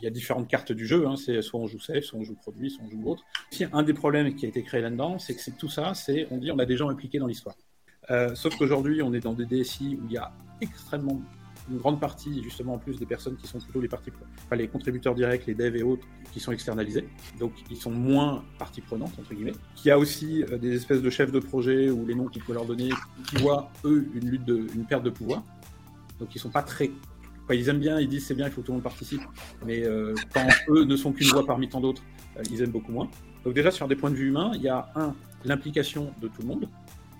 Il y a différentes cartes du jeu, hein. c'est soit on joue safe, soit on joue produit, soit on joue autre. Un des problèmes qui a été créé là-dedans, c'est que tout ça, c'est on dit on a des gens impliqués dans l'histoire. Euh, sauf qu'aujourd'hui, on est dans des DSI où il y a extrêmement une grande partie, justement, en plus des personnes qui sont plutôt les parties, les contributeurs directs, les devs et autres, qui sont externalisés. Donc, ils sont moins partie prenante, entre guillemets. Qui a aussi euh, des espèces de chefs de projet ou les noms qu'il faut leur donner, qui voient, eux, une lutte une perte de pouvoir. Donc, ils sont pas très ils aiment bien, ils disent c'est bien, il faut que tout le monde participe. Mais euh, quand eux ne sont qu'une voix parmi tant d'autres, euh, ils aiment beaucoup moins. Donc déjà, sur des points de vue humains, il y a un, l'implication de tout le monde,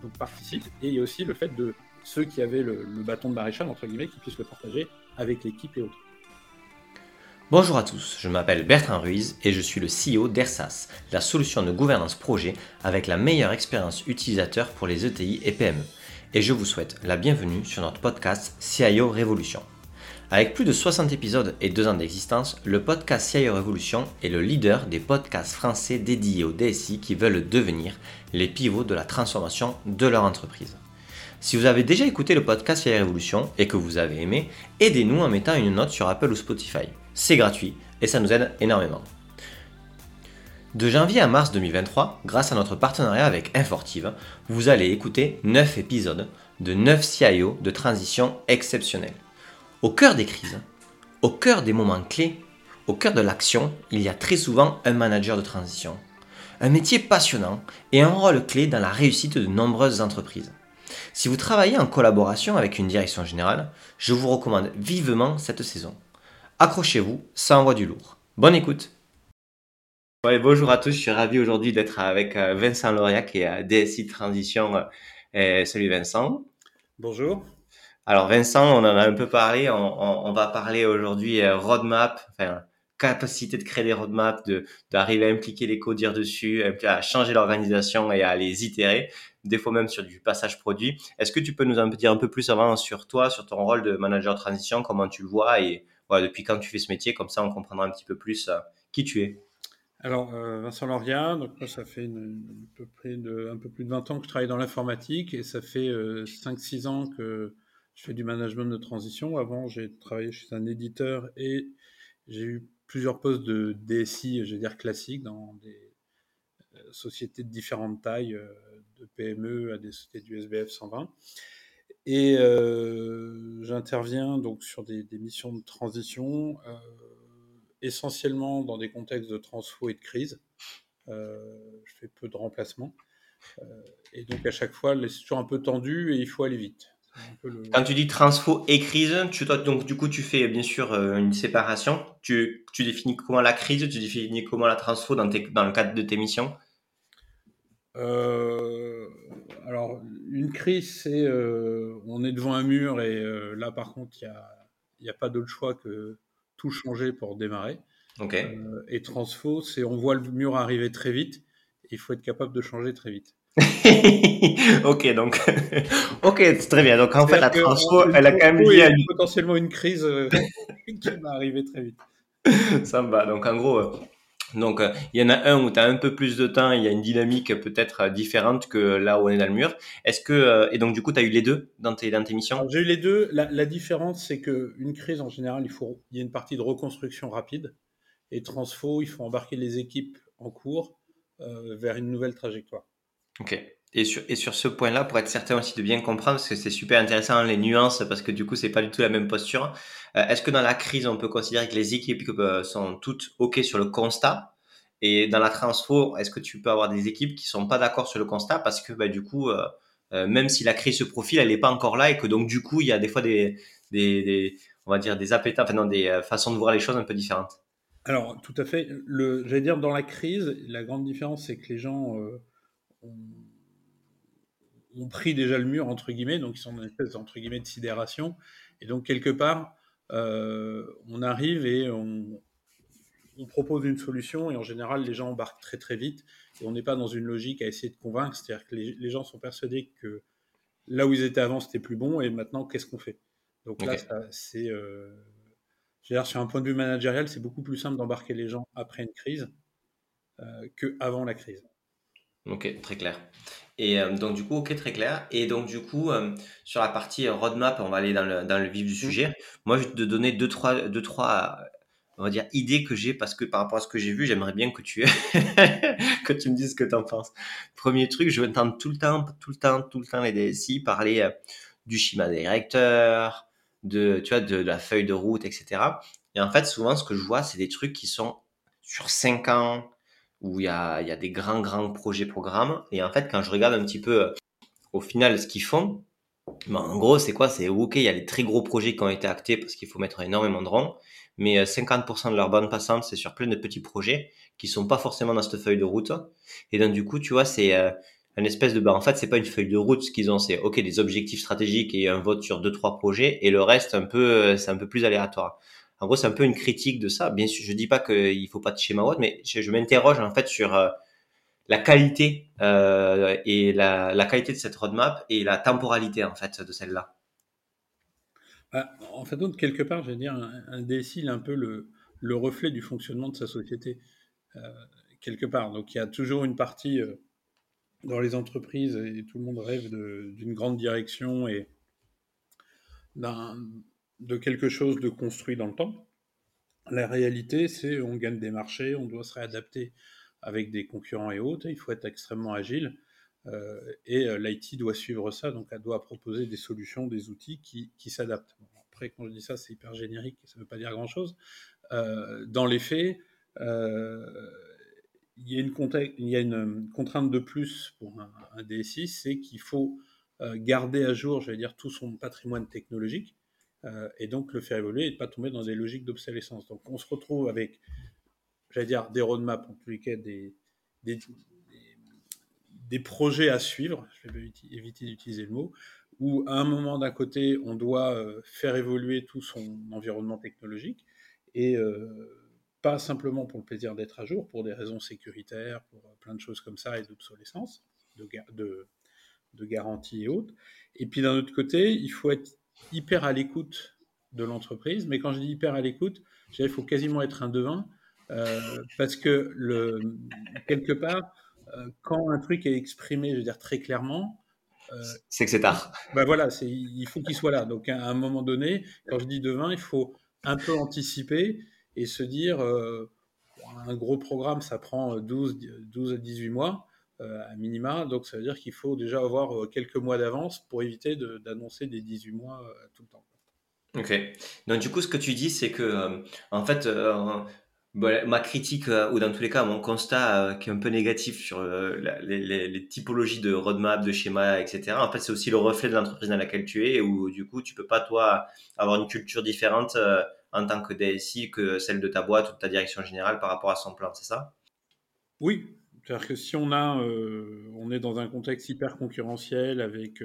donc participe, et il y a aussi le fait de ceux qui avaient le, bâton de maréchal, entre guillemets, qui puissent le partager avec l'équipe et autres. Bonjour à tous, je m'appelle Bertrand Ruiz et je suis le CEO d'ERSAS, la solution de gouvernance projet avec la meilleure expérience utilisateur pour les ETI et PME. Et je vous souhaite la bienvenue sur notre podcast CIO Révolution. Avec plus de 60 épisodes et 2 ans d'existence, le podcast CIO Révolution est le leader des podcasts français dédiés aux DSI qui veulent devenir les pivots de la transformation de leur entreprise. Si vous avez déjà écouté le podcast CIO Révolution et que vous avez aimé, aidez-nous en mettant une note sur Apple ou Spotify. C'est gratuit et ça nous aide énormément. De janvier à mars 2023, grâce à notre partenariat avec Infortive, vous allez écouter 9 épisodes de 9 CIO de transition exceptionnels. Au cœur des crises, au cœur des moments clés, au cœur de l'action, il y a très souvent un manager de transition. Un métier passionnant et un rôle clé dans la réussite de nombreuses entreprises. Si vous travaillez en collaboration avec une direction générale, je vous recommande vivement cette saison. Accrochez-vous, ça envoie du lourd. Bonne écoute Bonjour à tous, je suis ravi aujourd'hui d'être avec euh, Vincent Lauriac et euh, DSI Transition. Euh, salut Vincent. Bonjour. Alors Vincent, on en a un peu parlé, on, va parler aujourd'hui euh, roadmap, enfin capacité de créer des roadmaps, d'arriver à impliquer les codir dessus, à changer l'organisation et à les itérer, des fois même sur du passage produit. Est-ce que tu peux nous en dire un peu plus avant sur toi, sur ton rôle de manager transition, comment tu le vois et depuis quand tu fais ce métier, comme ça on comprendra un petit peu plus euh, qui tu es? Alors, euh, Vincent Loria, donc ça fait un peu plus de 20 ans que je travaille dans l'informatique et ça fait 5-6 ans que je fais du management de transition. Avant, j'ai travaillé chez un éditeur et j'ai eu plusieurs postes de DSI, je vais dire classiques, dans des euh, sociétés de différentes tailles, euh, de PME à des sociétés du SBF 120. Et euh, j'interviens donc sur des, missions de transition, essentiellement dans des contextes de transfo et de crise. je fais peu de remplacements. et donc à chaque fois, c'est toujours un peu tendu et il faut aller vite. Quand tu dis transfo et crise, tu, donc du coup tu fais bien sûr euh, une séparation. Tu, tu définis comment la crise, tu définis comment la transfo dans, dans le cadre de tes missions? Euh, Alors une crise, c'est euh, on est devant un mur et là par contre il n'y a, a pas d'autre choix que tout changer pour démarrer. et transfo, c'est on voit le mur arriver très vite et il faut être capable de changer très vite. ok, donc, ok, très bien. Donc, en fait, la transfo, elle a quand même lié à potentiellement une crise euh, qui va arriver très vite. Ça me va. Donc, en gros, euh, donc, euh, il y en a un où tu as un peu plus de temps, il y a une dynamique peut-être différente que là où on est dans le mur. Est-ce que, et donc, du coup, tu as eu les deux dans tes, dans tes missions? J'ai eu les deux. La, la différence, c'est qu'une crise, en général, il, faut, il y a une partie de reconstruction rapide. Et transfo, il faut embarquer les équipes en cours vers une nouvelle trajectoire. Ok. Et sur, ce point-là, pour être certain aussi de bien comprendre, parce que c'est super intéressant les nuances, parce que du coup, c'est pas du tout la même posture. Euh, est-ce que dans la crise, on peut considérer que les équipes euh, sont toutes OK sur le constat? Et dans la transfo, est-ce que tu peux avoir des équipes qui sont pas d'accord sur le constat? Parce que bah, du coup, euh, même si la crise se profile, elle n'est pas encore là et que donc du coup, il y a des fois des, on va dire des appétents, enfin non, des façons de voir les choses un peu différentes. Alors, tout à fait. J'allais dire, dans la crise, la grande différence, c'est que les gens ont, pris déjà le mur, entre guillemets, donc ils sont dans une espèce entre guillemets, de sidération. Et donc, quelque part, euh, on arrive et on, propose une solution, et en général, les gens embarquent très très vite, et on n'est pas dans une logique à essayer de convaincre, c'est-à-dire que les, gens sont persuadés que là où ils étaient avant, c'était plus bon, et maintenant, qu'est-ce qu'on fait? Donc là, c'est... Euh, sur un point de vue managérial, c'est beaucoup plus simple d'embarquer les gens après une crise euh, qu'avant la crise. Ok, très clair. Et euh, donc du coup, ok, très clair. Et donc du coup, euh, sur la partie roadmap, on va aller dans le, dans le vif du mmh. sujet. Moi, je vais te donner deux, trois, deux, trois on va dire, idée que j'ai parce que par rapport à ce que j'ai vu, j'aimerais bien que tu, que tu me dises ce que tu en penses. Premier truc, je vais entendre tout le temps, tout le temps, tout le temps les DSI parler euh, du schéma directeur, de, tu vois, de, la feuille de route, etc. Et en fait, souvent, ce que je vois, c'est des trucs qui sont sur 5 ans, où il y a, y a des grands, grands projets programmes. Et en fait, quand je regarde un petit peu euh, au final ce qu'ils font, ben, en gros, c'est quoi? C'est ok, il y a des très gros projets qui ont été actés parce qu'il faut mettre énormément de ronds, mais 50% euh, de leur bande passante, c'est sur plein de petits projets qui sont pas forcément dans cette feuille de route. Et donc, du coup, tu vois, c'est euh, une espèce de, bah, en fait, c'est pas une feuille de route, ce qu'ils ont, c'est, ok, des objectifs stratégiques et un vote sur deux, trois projets, et le reste, un peu, euh, c'est un peu plus aléatoire. En gros, c'est un peu une critique de ça. Bien sûr, je dis pas qu'il faut pas de schéma haute, mais je, m'interroge, en fait, sur, la qualité euh, et la, qualité de cette roadmap et la temporalité en fait de celle-là. Bah, en fait, donc, quelque part, je vais dire, un, est un peu le, le, reflet du fonctionnement de sa société, euh, quelque part. Donc, il y a toujours une partie euh, dans les entreprises, et tout le monde rêve d'une grande direction et de quelque chose de construit dans le temps. La réalité, c'est on gagne des marchés, on doit se réadapter avec des concurrents et autres. Il faut être extrêmement agile. Euh, et euh, l'IT doit suivre ça, donc elle doit proposer des solutions, des outils qui, s'adaptent. après, quand je dis ça, c'est hyper générique, ça ne veut pas dire grand-chose. Euh, dans les faits, il y, a une contrainte de plus pour un, DSI, c'est qu'il faut garder à jour, je vais dire, tout son patrimoine technologique, et donc le faire évoluer et ne pas tomber dans des logiques d'obsolescence. Donc on se retrouve avec j'allais dire, des roadmaps, en tous les cas, des, des, projets à suivre, je vais éviter d'utiliser le mot, où à un moment d'un côté, on doit euh, faire évoluer tout son environnement technologique, et euh, pas simplement pour le plaisir d'être à jour, pour des raisons sécuritaires, pour euh, plein de choses comme ça, et d'obsolescence, de, de, de garantie et autres. Et puis d'un autre côté, il faut être hyper à l'écoute de l'entreprise, mais quand je dis hyper à l'écoute, il faut quasiment être un devin euh, parce que le, quelque part, euh, quand un truc est exprimé, je veux dire très clairement, euh, c'est que c'est tard. Ben voilà, il faut qu'il soit là. Donc à un moment donné, quand je dis demain, il faut un peu anticiper et se dire, un gros programme, ça prend 12, 12 à 18 mois à minima, donc ça veut dire qu'il faut déjà avoir quelques mois d'avance pour éviter d'annoncer des 18 mois tout le temps. Ok. Donc du coup, ce que tu dis, c'est que en fait, ma critique, euh, ou dans tous les cas, mon constat euh, qui est un peu négatif sur euh, les, typologies de roadmap, de schéma, etc. En fait, c'est aussi le reflet de l'entreprise dans laquelle tu es, où du coup, tu peux pas, toi, avoir une culture différente en tant que DSI que celle de ta boîte ou de ta direction générale par rapport à son plan, c'est ça? Oui. C'est-à-dire que si on a, on est dans un contexte hyper concurrentiel avec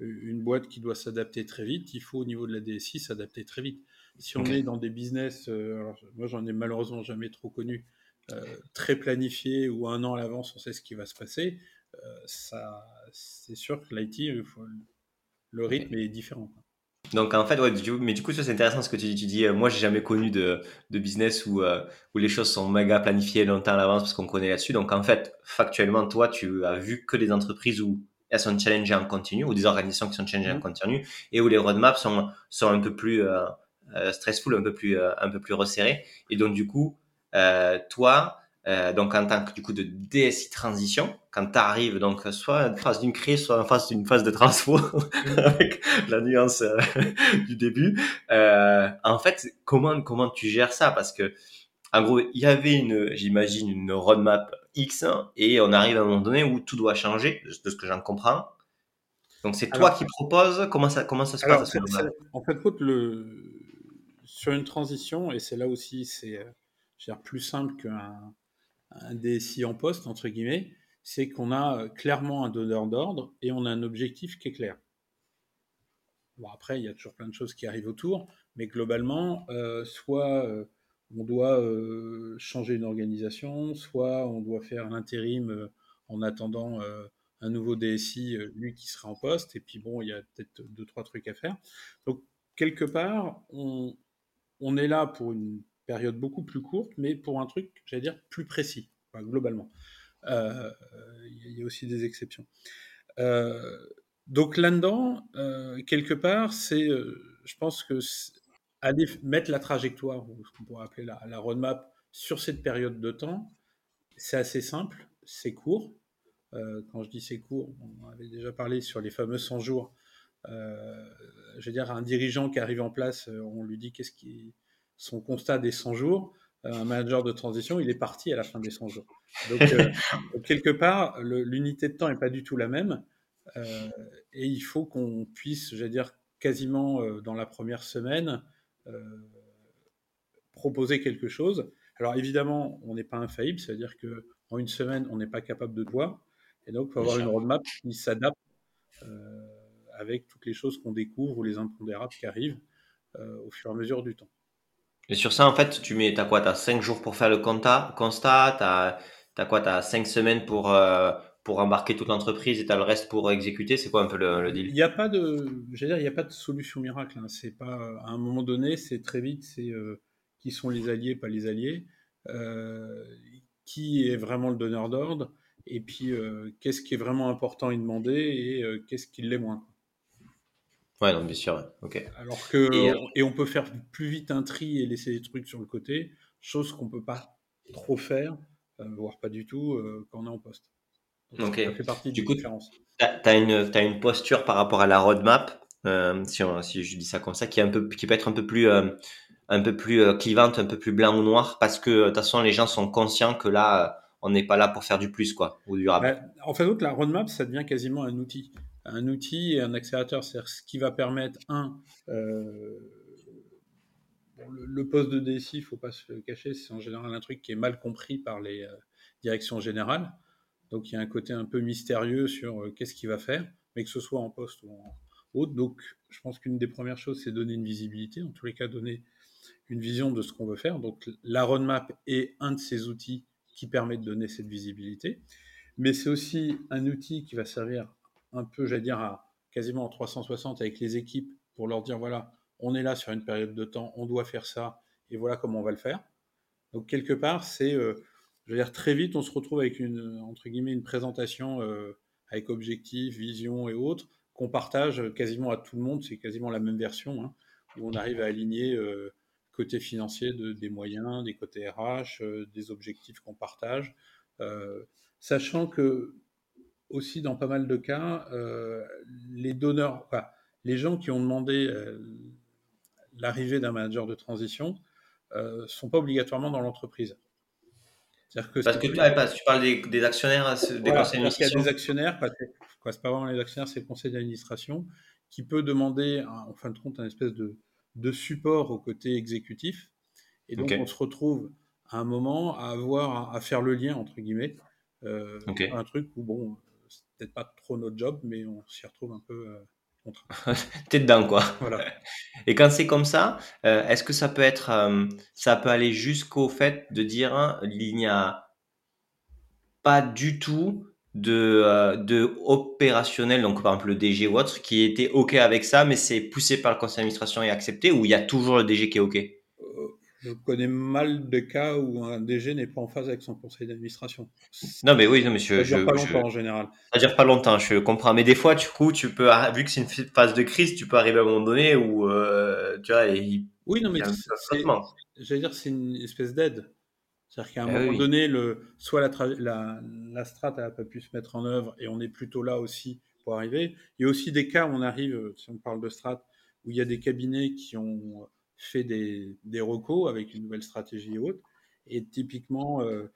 une boîte qui doit s'adapter très vite, il faut au niveau de la DSI s'adapter très vite. Si on est dans des business, euh, alors, moi j'en ai malheureusement jamais trop connu, euh, très planifié ou un an à l'avance on sait ce qui va se passer, euh, ça, c'est sûr que l'IT, le rythme est différent. Donc en fait, ouais, mais du coup, c'est intéressant ce que tu dis. Tu dis, moi j'ai jamais connu de, de business où, où les choses sont méga planifiées longtemps à l'avance parce qu'on connaît là-dessus. Donc en fait, factuellement, toi, tu as vu que des entreprises où elles sont challengées en continu ou des organisations qui sont challengées en mmh. continu et où les roadmaps sont, sont un peu plus euh, stressful, un peu plus euh, un peu plus resserré. Et donc du coup, euh, donc en tant que du coup de DSI transition, quand tu arrives donc soit en phase d'une crise, soit en phase d'une phase de transfo, avec la nuance du début, en fait, comment comment tu gères ça? Parce que en gros, il y avait une, j'imagine, une roadmap X, et on arrive à un moment donné où tout doit changer, de ce que j'en comprends. Donc c'est toi qui proposes? Comment ça comment ça se passe En fait, le sur une transition, et c'est là aussi c'est euh, plus simple qu'un un DSI en poste, entre guillemets, c'est qu'on a euh, clairement un donneur d'ordre et on a un objectif qui est clair. Bon, après, il y a toujours plein de choses qui arrivent autour, mais globalement, euh, soit on doit changer une organisation, soit on doit faire l'intérim en attendant un nouveau DSI, lui qui sera en poste, et puis bon, il y a peut-être deux, trois trucs à faire. Donc, quelque part, on, on est là pour une période beaucoup plus courte, mais pour un truc, j'allais dire, plus précis, globalement. Euh, il y a aussi des exceptions. Euh, donc là-dedans, euh, quelque part, c'est, je pense que aller mettre la trajectoire, ou ce qu'on pourrait appeler la, roadmap, sur cette période de temps, c'est assez simple, c'est court. Quand je dis c'est court, on avait déjà parlé sur les fameux 100 jours. Je veux dire, un dirigeant qui arrive en place, on lui dit qu'est-ce qui son constat des 100 jours. Un manager de transition, il est parti à la fin des 100 jours. Donc, quelque part, l'unité de temps n'est pas du tout la même. et il faut qu'on puisse, je veux dire, quasiment dans la première semaine, proposer quelque chose. Alors évidemment, on n'est pas infaillible, c'est-à-dire qu'en une semaine, on n'est pas capable de voir. Et donc, il faut avoir une roadmap qui s'adapte euh, avec toutes les choses qu'on découvre ou les impondérables qui arrivent euh, au fur et à mesure du temps. Et sur ça, en fait, tu mets, as quoi? Tu as 5 jours pour faire le constat, constat tu as, quoi? Tu as 5 semaines pour, euh, pour embarquer toute l'entreprise et tu as le reste pour exécuter? C'est quoi un peu le, deal? Il n'y a pas de, dire, il n'y a pas de solution miracle. Hein. C'est pas, à un moment donné, c'est très vite, c'est qui sont les alliés, pas les alliés, qui est vraiment le donneur d'ordre, et puis euh, qu'est-ce qui est vraiment important à demander et euh, qu'est-ce qui l'est moins. Ouais, non, bien sûr, ok. Alors que, et, euh, et, on peut faire plus vite un tri et laisser des trucs sur le côté, chose qu'on peut pas trop faire, voire pas du tout, quand on est en poste. ok. Ça fait partie du coup, Tu as, une, as une posture par rapport à la roadmap, si, si, je dis ça comme ça, qui, est un peu, qui peut être un peu plus un peu plus clivante, un peu plus blanc ou noir, parce que de toute façon les gens sont conscients que là on n'est pas là pour faire du plus, quoi, ou du rap. en fait, la roadmap, ça devient quasiment un outil. Un outil et un accélérateur, c'est-à-dire ce qui va permettre, un, euh, le, poste de DSI, il faut pas se le cacher, c'est en général un truc qui est mal compris par les euh, directions générales. Donc il y a un côté un peu mystérieux sur euh, qu'est-ce qu'il va faire, mais que ce soit en poste ou en autre. Donc je pense qu'une des premières choses, c'est donner une visibilité, en tous les cas donner une vision de ce qu'on veut faire. Donc la roadmap est un de ces outils qui permet de donner cette visibilité. Mais c'est aussi un outil qui va servir un peu, j'allais dire, à quasiment en 360 avec les équipes pour leur dire voilà, on est là sur une période de temps, on doit faire ça, et voilà comment on va le faire. Donc quelque part, c'est, euh, je veux dire, très vite, on se retrouve avec une entre guillemets une présentation euh, avec objectifs, vision et autres qu'on partage quasiment à tout le monde. C'est quasiment la même version hein, où on arrive à aligner euh, côté financier de, des moyens, des côtés RH, euh, des objectifs qu'on partage, sachant que aussi dans pas mal de cas, euh, les donneurs, enfin, les gens qui ont demandé l'arrivée d'un manager de transition ne sont pas obligatoirement dans l'entreprise. Que parce que tu, tu parles des, actionnaires, des conseils d'administration. Il y a des actionnaires, c'est pas vraiment les actionnaires, c'est le conseil d'administration qui peut demander, en fin de compte, un espèce de, de support au côté exécutif. Et donc, on se retrouve à un moment à avoir à, faire le lien, entre guillemets. Euh, Un truc où, bon, peut-être pas trop notre job, mais on s'y retrouve un peu. T'es dedans, quoi. Voilà. Et quand c'est comme ça, euh, est-ce que ça peut être, euh, ça peut aller jusqu'au fait de dire, hein, il n'y a pas du tout de, euh, de opérationnel, donc par exemple le DG ou autre, qui était OK avec ça, mais c'est poussé par le conseil d'administration et accepté, ou il y a toujours le DG qui est OK? Je connais mal de cas où un DG n'est pas en phase avec son conseil d'administration. Non, mais oui, non, monsieur. Ça dure pas longtemps en général. Ça dure pas longtemps, je comprends. Mais des fois, du coup, tu peux, vu que c'est une phase de crise, tu peux arriver à un moment donné où, euh, tu vois, oui, non, mais j'allais dire, c'est une espèce d'aide. C'est-à-dire qu'à un eh moment donné, le, soit la, la, la strat n'a pas pu se mettre en œuvre et on est plutôt là aussi pour arriver. Il y a aussi des cas où on arrive, si on parle de strat, où il y a des cabinets qui ont fait des, des recos avec une nouvelle stratégie et autres. Et typiquement, euh,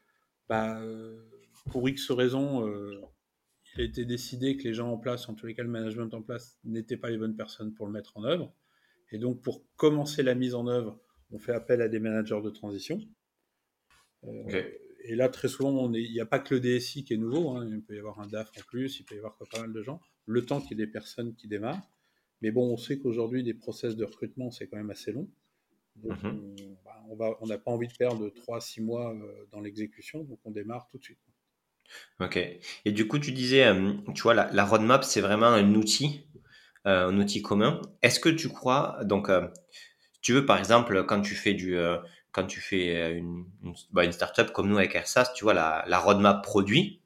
bah, pour X raisons, euh, il a été décidé que les gens en place, en tous les cas le management en place, n'étaient pas les bonnes personnes pour le mettre en œuvre. Et donc, pour commencer la mise en œuvre, on fait appel à des managers de transition. Euh, et là, très souvent, il n'y a pas que le DSI qui est nouveau. Hein. il peut y avoir un DAF en plus, il peut y avoir pas mal de gens. Le temps qu'il y ait des personnes qui démarrent. Mais bon, on sait qu'aujourd'hui, des process de recrutement, c'est quand même assez long. Donc, mhm. bah, on n'a pas envie de perdre 3-6 mois euh, dans l'exécution, donc on démarre tout de suite. Ok. Et du coup, tu disais, euh, tu vois, la, roadmap, c'est vraiment un outil, un outil commun. Est-ce que tu crois, donc, tu veux, par exemple, quand tu fais du, quand tu fais une, une, bah, une startup comme nous avec AirSAS, tu vois, la, la roadmap produit,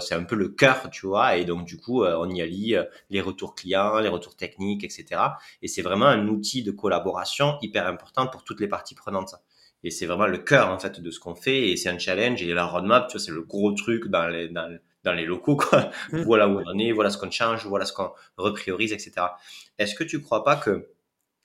c'est un peu le cœur, tu vois, et donc du coup, euh, on y allie euh, les retours clients, les retours techniques, etc. Et c'est vraiment un outil de collaboration hyper important pour toutes les parties prenantes. Et c'est vraiment le cœur, en fait, de ce qu'on fait, et c'est un challenge, et la roadmap, tu vois, c'est le gros truc dans les, dans, dans les locaux, quoi. Mmh. Voilà où on en est, voilà ce qu'on change, voilà ce qu'on repriorise, etc. Est-ce que tu crois pas que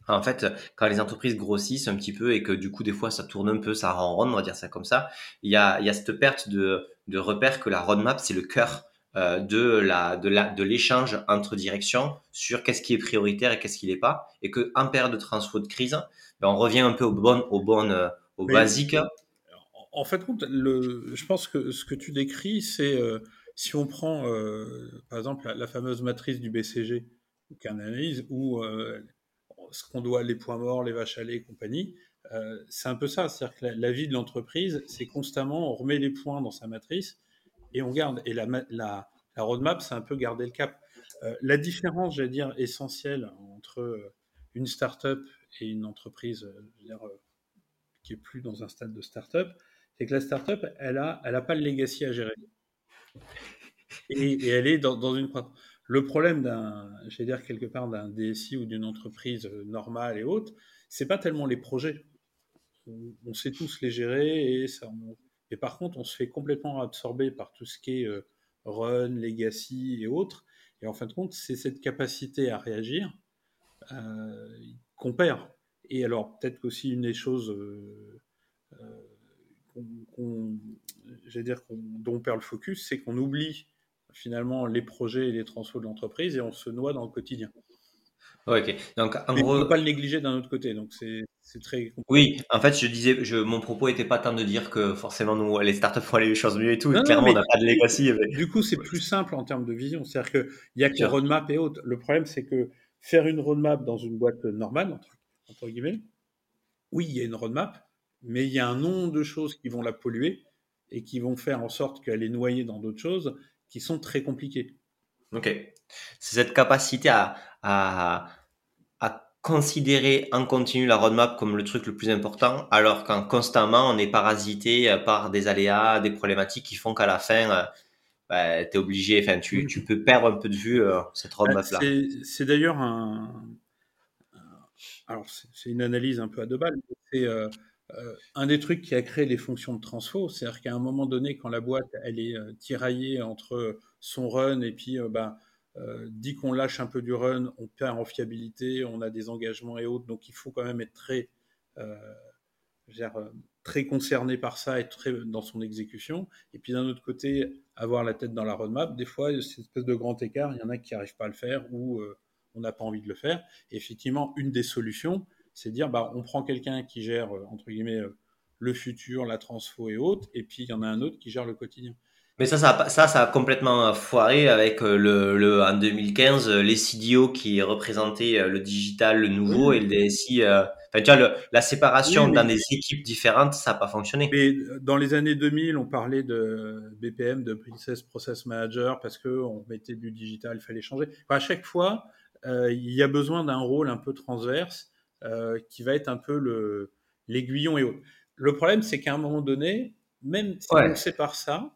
en fait, quand les entreprises grossissent un petit peu et que du coup, des fois, ça tourne un peu, ça rend rond, on va dire ça comme ça, il y a, il y a cette perte de, de repère que la roadmap, c'est le cœur euh, de la de la de l'échange entre directions sur qu'est-ce qui est prioritaire et qu'est-ce qui n'est pas. Et que en période de transfo de crise ben, on revient un peu au bon au bon euh, au basique. En fait le je pense que ce que tu décris c'est euh, si on prend par exemple la, fameuse matrice du BCG qui analyse où ce qu'on doit, les points morts, les vaches à lait et compagnie, euh, c'est un peu ça. C'est-à-dire que la, vie de l'entreprise, c'est constamment, on remet les points dans sa matrice et on garde. Et la, roadmap, c'est un peu garder le cap. Euh, la différence, j'allais dire, essentielle entre euh, une start-up et une entreprise dire, qui est plus dans un stade de start-up, c'est que la start-up, elle n'a elle a pas le legacy à gérer. Et, elle est dans une le problème d'un, j'allais dire quelque part d'un DSI ou d'une entreprise euh, normale et haute, c'est pas tellement les projets. On, sait tous les gérer et ça. et par contre, on se fait complètement absorber par tout ce qui est euh, run, legacy et autres. Et en fin de compte, c'est cette capacité à réagir euh, qu'on perd. Et alors, peut-être qu'aussi une des choses dire, dont on perd le focus, c'est qu'on oublie finalement les projets et les transferts de l'entreprise et on se noie dans le quotidien. ok. Donc, en gros, on ne peut pas le négliger d'un autre côté. Donc, c'est très. Oui, en fait, je disais, je, mon propos n'était pas tant de dire que forcément, nous, les startups font les choses mieux et tout. Clairement, on n'a pas de legacy. Du coup, c'est plus simple en termes de vision. C'est-à-dire qu'il n'y a que roadmap et autres. Le problème, c'est que faire une roadmap dans une boîte normale, entre, entre guillemets, oui, il y a une roadmap, mais il y a un nombre de choses qui vont la polluer et qui vont faire en sorte qu'elle est noyée dans d'autres choses qui sont très compliqués. Ok. C'est cette capacité à, à, à, considérer en continu la roadmap comme le truc le plus important, alors qu'en constamment on est parasité par des aléas, des problématiques qui font qu'à la fin, euh, bah, tu es obligé, enfin, tu, tu, peux perdre un peu de vue euh, cette roadmap-là. C'est d'ailleurs un. Alors, c'est une analyse un peu à deux balles. C'est. Euh, euh, un des trucs qui a créé les fonctions de transfo, c'est-à-dire qu'à un moment donné, quand la boîte elle est euh, tiraillée entre son run et puis euh, ben, dit qu'on lâche un peu du run, on perd en fiabilité, on a des engagements et autres, donc il faut quand même être très, très concerné par ça et très dans son exécution. Et puis d'un autre côté, avoir la tête dans la roadmap, des fois, cette espèce de grand écart, il y en a qui n'arrivent pas à le faire ou on n'a pas envie de le faire. Et effectivement, une des solutions, c'est dire bah, on prend quelqu'un qui gère, euh, entre guillemets, euh, le futur, la transfo et autres, et puis il y en a un autre qui gère le quotidien. Mais ça, ça, ça, ça a complètement foiré avec euh, le, le en 2015 les CDO qui représentaient le digital, le nouveau, et le DSI. enfin, tu vois, la séparation dans des équipes différentes, ça n'a pas fonctionné. Mais dans les années 2000, on parlait de BPM, de Princess Process Manager, parce que on mettait du digital, il fallait changer. à chaque fois, il y a besoin d'un rôle un peu transverse euh, qui va être un peu le, l'aiguillon et autres. Le problème, c'est qu'à un moment donné, même si on sépare ça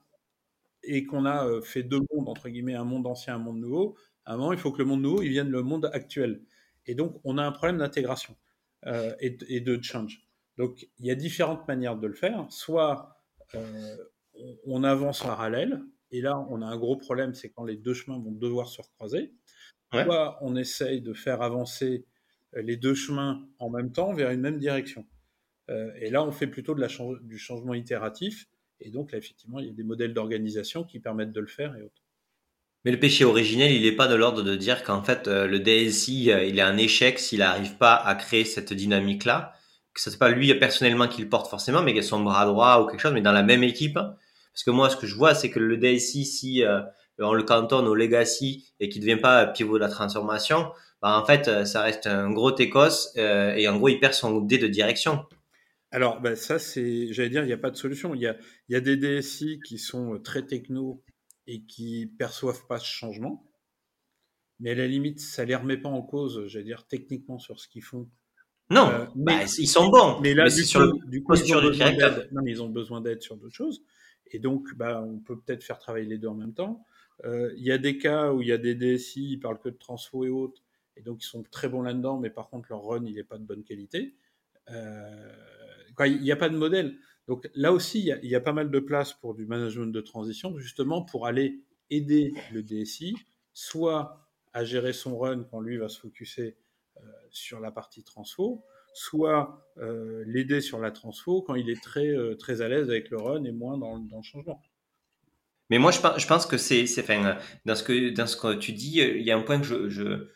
et qu'on a euh, fait deux mondes, entre guillemets, un monde ancien, un monde nouveau, à un moment, il faut que le monde nouveau, il vienne le monde actuel. Et donc, on a un problème d'intégration euh, et, et, de change. Donc, il y a différentes manières de le faire. Soit euh, on avance en parallèle, et là, on a un gros problème, c'est quand les deux chemins vont devoir se recroiser. Soit on essaye de faire avancer les deux chemins en même temps vers une même direction. Euh, et là, on fait plutôt du changement itératif. Et donc, là, effectivement, il y a des modèles d'organisation qui permettent de le faire et autres. Mais le péché originel, il n'est pas de l'ordre de dire qu'en fait, euh, le DSI, euh, il est un échec s'il n'arrive pas à créer cette dynamique-là. Que ce n'est pas lui personnellement qui le porte forcément, mais qu'il son bras droit ou quelque chose, mais dans la même équipe. Parce que moi, ce que je vois, c'est que le DSI, si on le cantonne au legacy et qu'il ne devient pas pivot de la transformation, bah, en fait, euh, ça reste un gros técos euh, et en gros, il perd son dé de direction. Alors, bah, ça, c'est, j'allais dire, il n'y a pas de solution. Il y a, il y a des DSI qui sont euh, très techno et qui perçoivent pas ce changement. Mais à la limite, ça les remet pas en cause, j'allais dire, techniquement sur ce qu'ils font. Non, euh, bah, mais, ils sont bons. Mais là, du, coup, du coup, ils ont d'aide. Non, mais ils ont besoin d'aide sur d'autres choses. Et donc, bah, on peut peut-être faire travailler les deux en même temps. Euh, il y a des cas où il y a des DSI, ils parlent que de transfo et autres, et donc ils sont très bons là-dedans, mais par contre leur run, il n'est pas de bonne qualité. Euh, il n'y a pas de modèle. Donc là aussi, il y, a, pas mal de place pour du management de transition, justement pour aller aider le DSI, soit à gérer son run quand lui va se focuser euh, sur la partie transfo, soit euh, l'aider sur la transfo quand il est très, très à l'aise avec le run et moins dans, le changement. Mais moi, je pense, que c'est, enfin, dans ce que, dans ce que tu dis, il y a un point que je,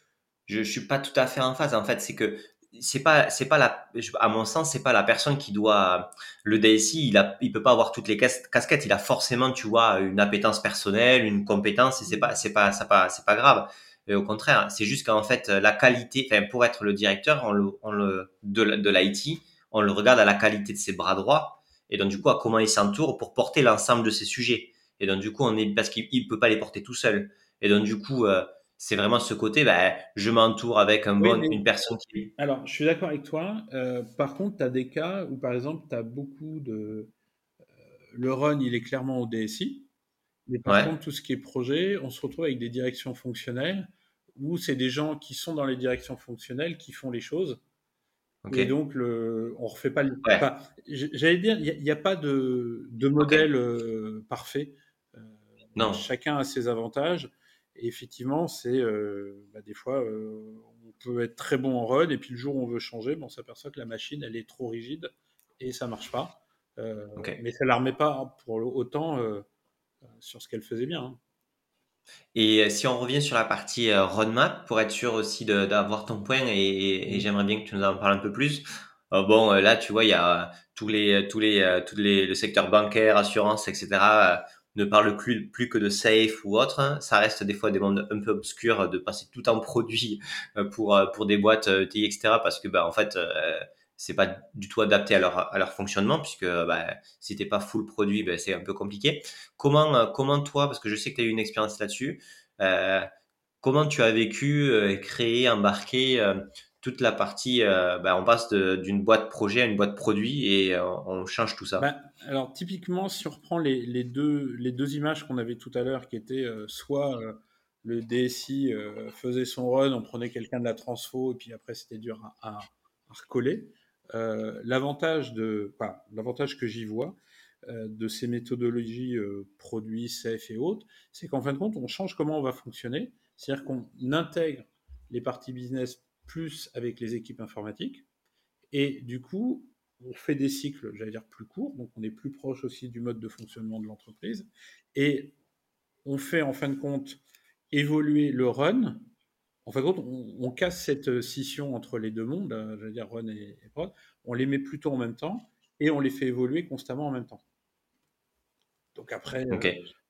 je, suis pas tout à fait en phase. En fait, c'est que c'est pas, c'est pas la, à mon sens, c'est pas la personne qui doit, le DSI, il a, il peut pas avoir toutes les casquettes. Il a forcément, tu vois, une appétence personnelle, une compétence, et c'est pas, c'est pas, ça pas, c'est pas grave. Au contraire, c'est juste qu'en fait, la qualité, enfin, pour être le directeur, on le, on le, de, de l'IT, on le regarde à la qualité de ses bras droits, et donc du coup à comment il s'entoure pour porter l'ensemble de ses sujets. Et donc du coup, on est parce qu'il peut pas les porter tout seul. Et donc du coup, euh, c'est vraiment ce côté, bah, je m'entoure avec un bon, une personne qui. Alors, je suis d'accord avec toi. Euh, par contre, tu as des cas où, par exemple, tu as beaucoup de. Euh, le run, il est clairement au DSI. Mais par contre, tout ce qui est projet, on se retrouve avec des directions fonctionnelles où c'est des gens qui sont dans les directions fonctionnelles qui font les choses. Et donc, le, on refait pas le. J'allais dire, il n'y a, pas de, de modèle euh, parfait. non. Chacun a ses avantages. Et effectivement, c'est euh, bah, des fois, euh, on peut être très bon en run, et puis le jour où on veut changer, bon, on s'aperçoit que la machine, elle est trop rigide et ça marche pas. Euh, mais ça ne la remet pas pour autant sur ce qu'elle faisait bien. Hein. Et si on revient sur la partie roadmap, pour être sûr aussi d'avoir ton point, et, j'aimerais bien que tu nous en parles un peu plus. bon, là, tu vois, il y a tous les, tous les, tous les, le secteur bancaire, assurance, etc ne parle plus, que de safe ou autre. Hein. Ça reste des fois des mondes un peu obscurs de passer tout en produit euh, pour, euh, pour des boîtes euh, TI, etc. Parce que, bah, en fait, c'est pas du tout adapté à leur, fonctionnement puisque bah, si t'es pas full produit, bah, c'est un peu compliqué. Comment, comment toi, parce que je sais que tu as eu une expérience là-dessus, comment tu as vécu, créer, embarquer toute la partie, euh, bah, on passe d'une boîte projet à une boîte produit et euh, on change tout ça. Bah, alors typiquement, si on reprend les, deux, images qu'on avait tout à l'heure, qui étaient euh, soit le DSI faisait son run, on prenait quelqu'un de la transfo et puis après c'était dur à, recoller. l'avantage que j'y vois de ces méthodologies produits, safe et autres, c'est qu'en fin de compte, on change comment on va fonctionner, c'est-à-dire qu'on intègre les parties business plus avec les équipes informatiques. Et du coup, on fait des cycles, j'allais dire, plus courts, donc on est plus proche aussi du mode de fonctionnement de l'entreprise. Et on fait en fin de compte évoluer le run. En fin de compte, on, casse cette scission entre les deux mondes, euh, j'allais dire run et, prod, on les met plutôt en même temps et on les fait évoluer constamment en même temps. Donc après, euh,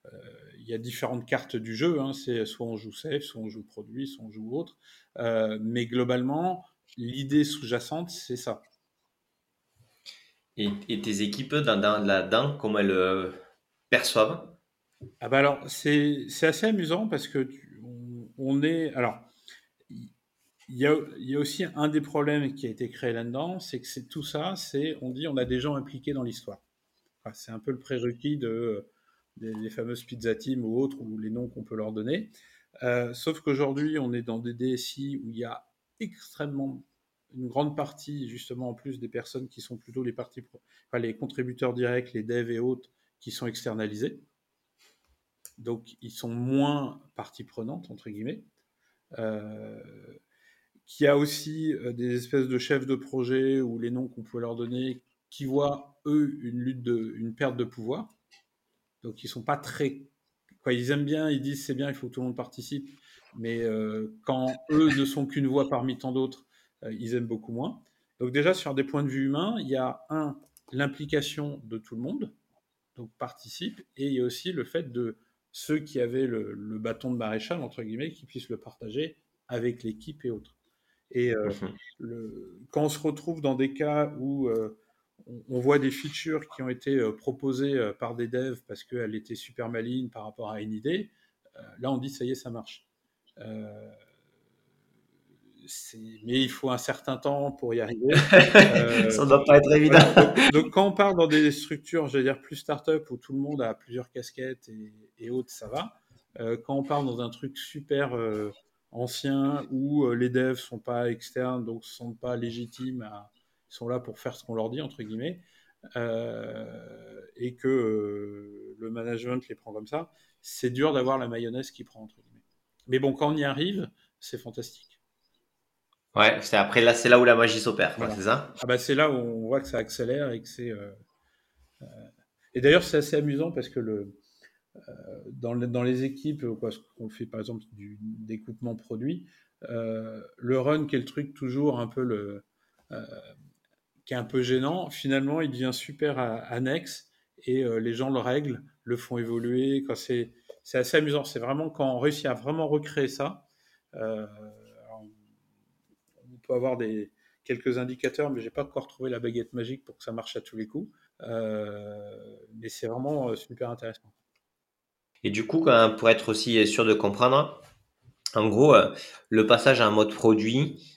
euh, il y a différentes cartes du jeu. Hein. C'est soit on joue safe, soit on joue produit, soit on joue autre. Euh, mais globalement, l'idée sous-jacente, c'est ça. Et, tes équipes dans, là-dedans, comment elles euh, perçoivent? Ah bah alors c'est assez amusant parce que on, est alors il y, a, il y, a, aussi un des problèmes qui a été créé là-dedans, c'est que c'est tout ça, c'est on dit on a des gens impliqués dans l'histoire. c'est un peu le prérequis de les, fameuses pizza team ou autres, ou les noms qu'on peut leur donner. Euh, sauf qu'aujourd'hui, on est dans des DSI où il y a extrêmement une grande partie, justement, en plus des personnes qui sont plutôt les parties, les contributeurs directs, les devs et autres, qui sont externalisés. Donc, ils sont moins partie prenante, entre guillemets. Euh, qui a aussi euh, des espèces de chefs de projet ou les noms qu'on peut leur donner qui voient, eux, une lutte de, une perte de pouvoir. Donc ils sont pas très, quoi, ils aiment bien, ils disent c'est bien, il faut que tout le monde participe, mais euh, quand eux ne sont qu'une voix parmi tant d'autres, euh, ils aiment beaucoup moins. Donc déjà sur des points de vue humains, il y a un l'implication de tout le monde, donc participe, et il y a aussi le fait de ceux qui avaient le, bâton de maréchal entre guillemets, qui puissent le partager avec l'équipe et autres. Et euh, mmh le, quand on se retrouve dans des cas où on, voit des features qui ont été euh, proposées euh, par des devs parce qu'elles étaient super malines par rapport à une idée. Euh, là, on dit ça y est, ça marche. mais il faut un certain temps pour y arriver. Euh, ça ne doit pas être évident. Donc, quand on part dans des structures, je veux dire, plus start-up où tout le monde a plusieurs casquettes et, autres, ça va. Euh, quand on part dans un truc super ancien où les devs sont pas externes, donc ne sont pas légitimes, ils sont là pour faire ce qu'on leur dit, entre guillemets, et que le management les prend comme ça, c'est dur d'avoir la mayonnaise qui prend, entre guillemets. Mais bon, quand on y arrive, c'est fantastique. Ouais, c'est après là, c'est là où la magie s'opère, c'est ça? Ah bah, c'est là où on voit que ça accélère et que c'est. Euh, euh, et d'ailleurs, c'est assez amusant parce que le, euh, dans, dans, les équipes, quoi, qu'on fait par exemple du découpement produit, le run qui est le truc toujours un peu le, qui est un peu gênant, finalement, il devient super annexe et les gens le règlent, le font évoluer. Quand c'est, c'est assez amusant. C'est vraiment quand on réussit à vraiment recréer ça peut avoir des, quelques indicateurs, mais j'ai pas encore trouvé la baguette magique pour que ça marche à tous les coups. Euh, mais c'est vraiment euh, super intéressant. Et du coup, pour être aussi sûr de comprendre, en gros, euh, le passage à un mode produit,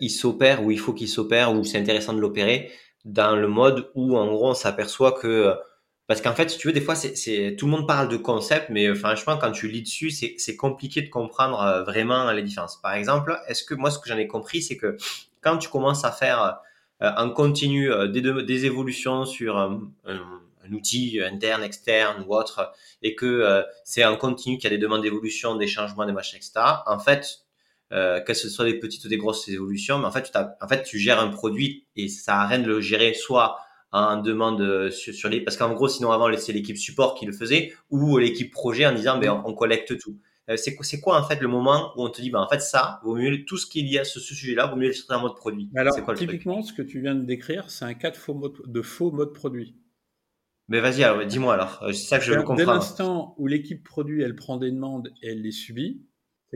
il s'opère ou il faut qu'il s'opère ou c'est intéressant de l'opérer dans le mode où en gros on s'aperçoit que parce qu'en fait, si tu veux, des fois, c'est tout le monde parle de concept, mais franchement, quand tu lis dessus, c'est compliqué de comprendre euh, vraiment les différences. Par exemple, est-ce que moi, ce que j'en ai compris, c'est que quand tu commences à faire euh, en continu euh, des, des, évolutions sur un, outil interne, externe ou autre, et que c'est en continu qu'il y a des demandes d'évolution, des changements, des machins, etc. En fait, que ce soit des petites ou des grosses évolutions, mais en fait, tu en fait, tu gères un produit et ça a rien de le gérer soit en demande euh, sur, les parce qu'en gros sinon avant c'est l'équipe support qui le faisait ou l'équipe projet en disant ben on, collecte tout. Euh, c'est c'est quoi en fait le moment où on te dit ben en fait ça vaut mieux tout ce qu'il y a sur ce sujet là vaut mieux le sortir en mode produit? Alors typiquement ce que tu viens de décrire c'est un cas de faux mode de faux mode produit mais vas-y alors dis-moi alors. Euh, c'est ça que je veux comprendre dès l'instant où l'équipe produit elle prend des demandes et elle les subit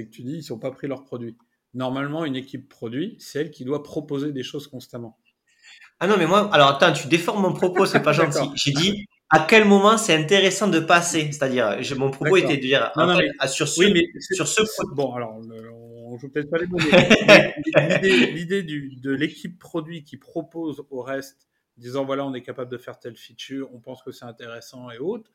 que tu dis ils sont pas pris leurs produits normalement une équipe produit c'est elle qui doit proposer des choses constamment ah non, mais moi, alors attends, tu déformes mon propos, c'est pas gentil. J'ai dit à quel moment c'est intéressant de passer? C'est-à-dire, mon propos était de dire non, non, ah, sur ce, oui, sur ce Bon, alors, on joue peut-être pas les mots, l'idée de l'équipe produit qui propose au reste, disant voilà, on est capable de faire telle feature, on pense que c'est intéressant et autres.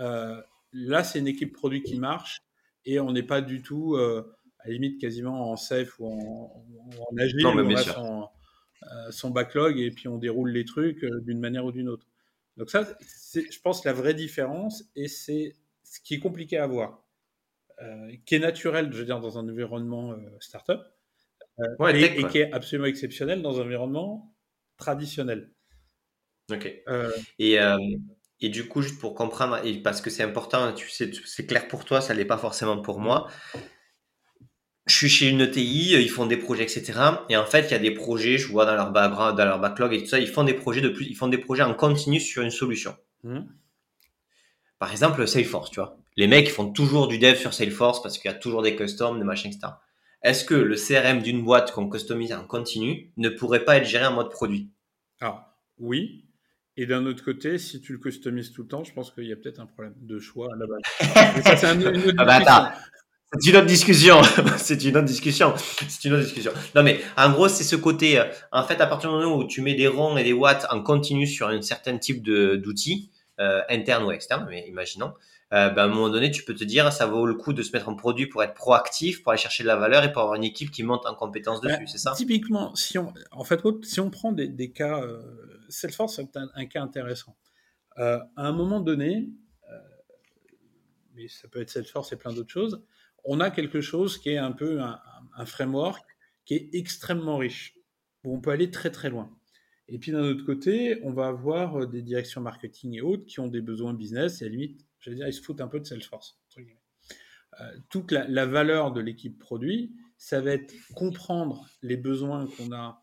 Euh, là, c'est une équipe produit qui marche et on n'est pas du tout, euh, à la limite, quasiment en safe ou en, en, agile. Non, bien sûr. Euh, son backlog et puis on déroule les trucs euh, d'une manière ou d'une autre. Donc ça, c'est, je pense, la vraie différence et c'est ce qui est compliqué à voir, euh, qui est naturel, je veux dire, dans un environnement startup et, qui est absolument exceptionnel dans un environnement traditionnel. Ok. et, et du coup, juste pour comprendre, et parce que c'est important, tu sais, c'est clair pour toi, ça l'est pas forcément pour moi je suis chez une ETI, euh, ils font des projets, etc. Et en fait, il y a des projets, je vois dans leur background, dans leur backlog et tout ça, ils font des projets de plus, ils font des projets en continu sur une solution. Mmh. Par exemple, Salesforce, tu vois. Les mecs font toujours du dev sur Salesforce parce qu'il y a toujours des customs, des machins, etc. Est-ce que le CRM d'une boîte qu'on customise en continu ne pourrait pas être géré en mode produit? Alors, oui. Et d'un autre côté, si tu le customises tout le temps, je pense qu'il y a peut-être un problème de choix à la base. ça, c'est un, une ah bah, c'est une autre discussion. c'est une autre discussion. C'est une autre discussion. Non, mais en gros, c'est ce côté. Euh, en fait, à partir du moment où tu mets des ronds et des watts en continu sur un certain type d'outils, euh, interne ou externe, mais imaginons, euh, ben, à un moment donné, tu peux te dire, ça vaut le coup de se mettre en produit pour être proactif, pour aller chercher de la valeur et pour avoir une équipe qui monte en compétence dessus, c'est ça? Typiquement, si on, en fait, si on prend des, des cas, euh, Salesforce, c'est un, cas intéressant. Euh, à un moment donné, mais ça peut être Salesforce et plein d'autres choses, on a quelque chose qui est un peu un, framework qui est extrêmement riche, où on peut aller très très loin. Et puis d'un autre côté, on va avoir euh, des directions marketing et autres qui ont des besoins business, et à la limite, je veux dire, ils se foutent un peu de Salesforce. Euh, toute la, valeur de l'équipe produit, ça va être comprendre les besoins qu'on a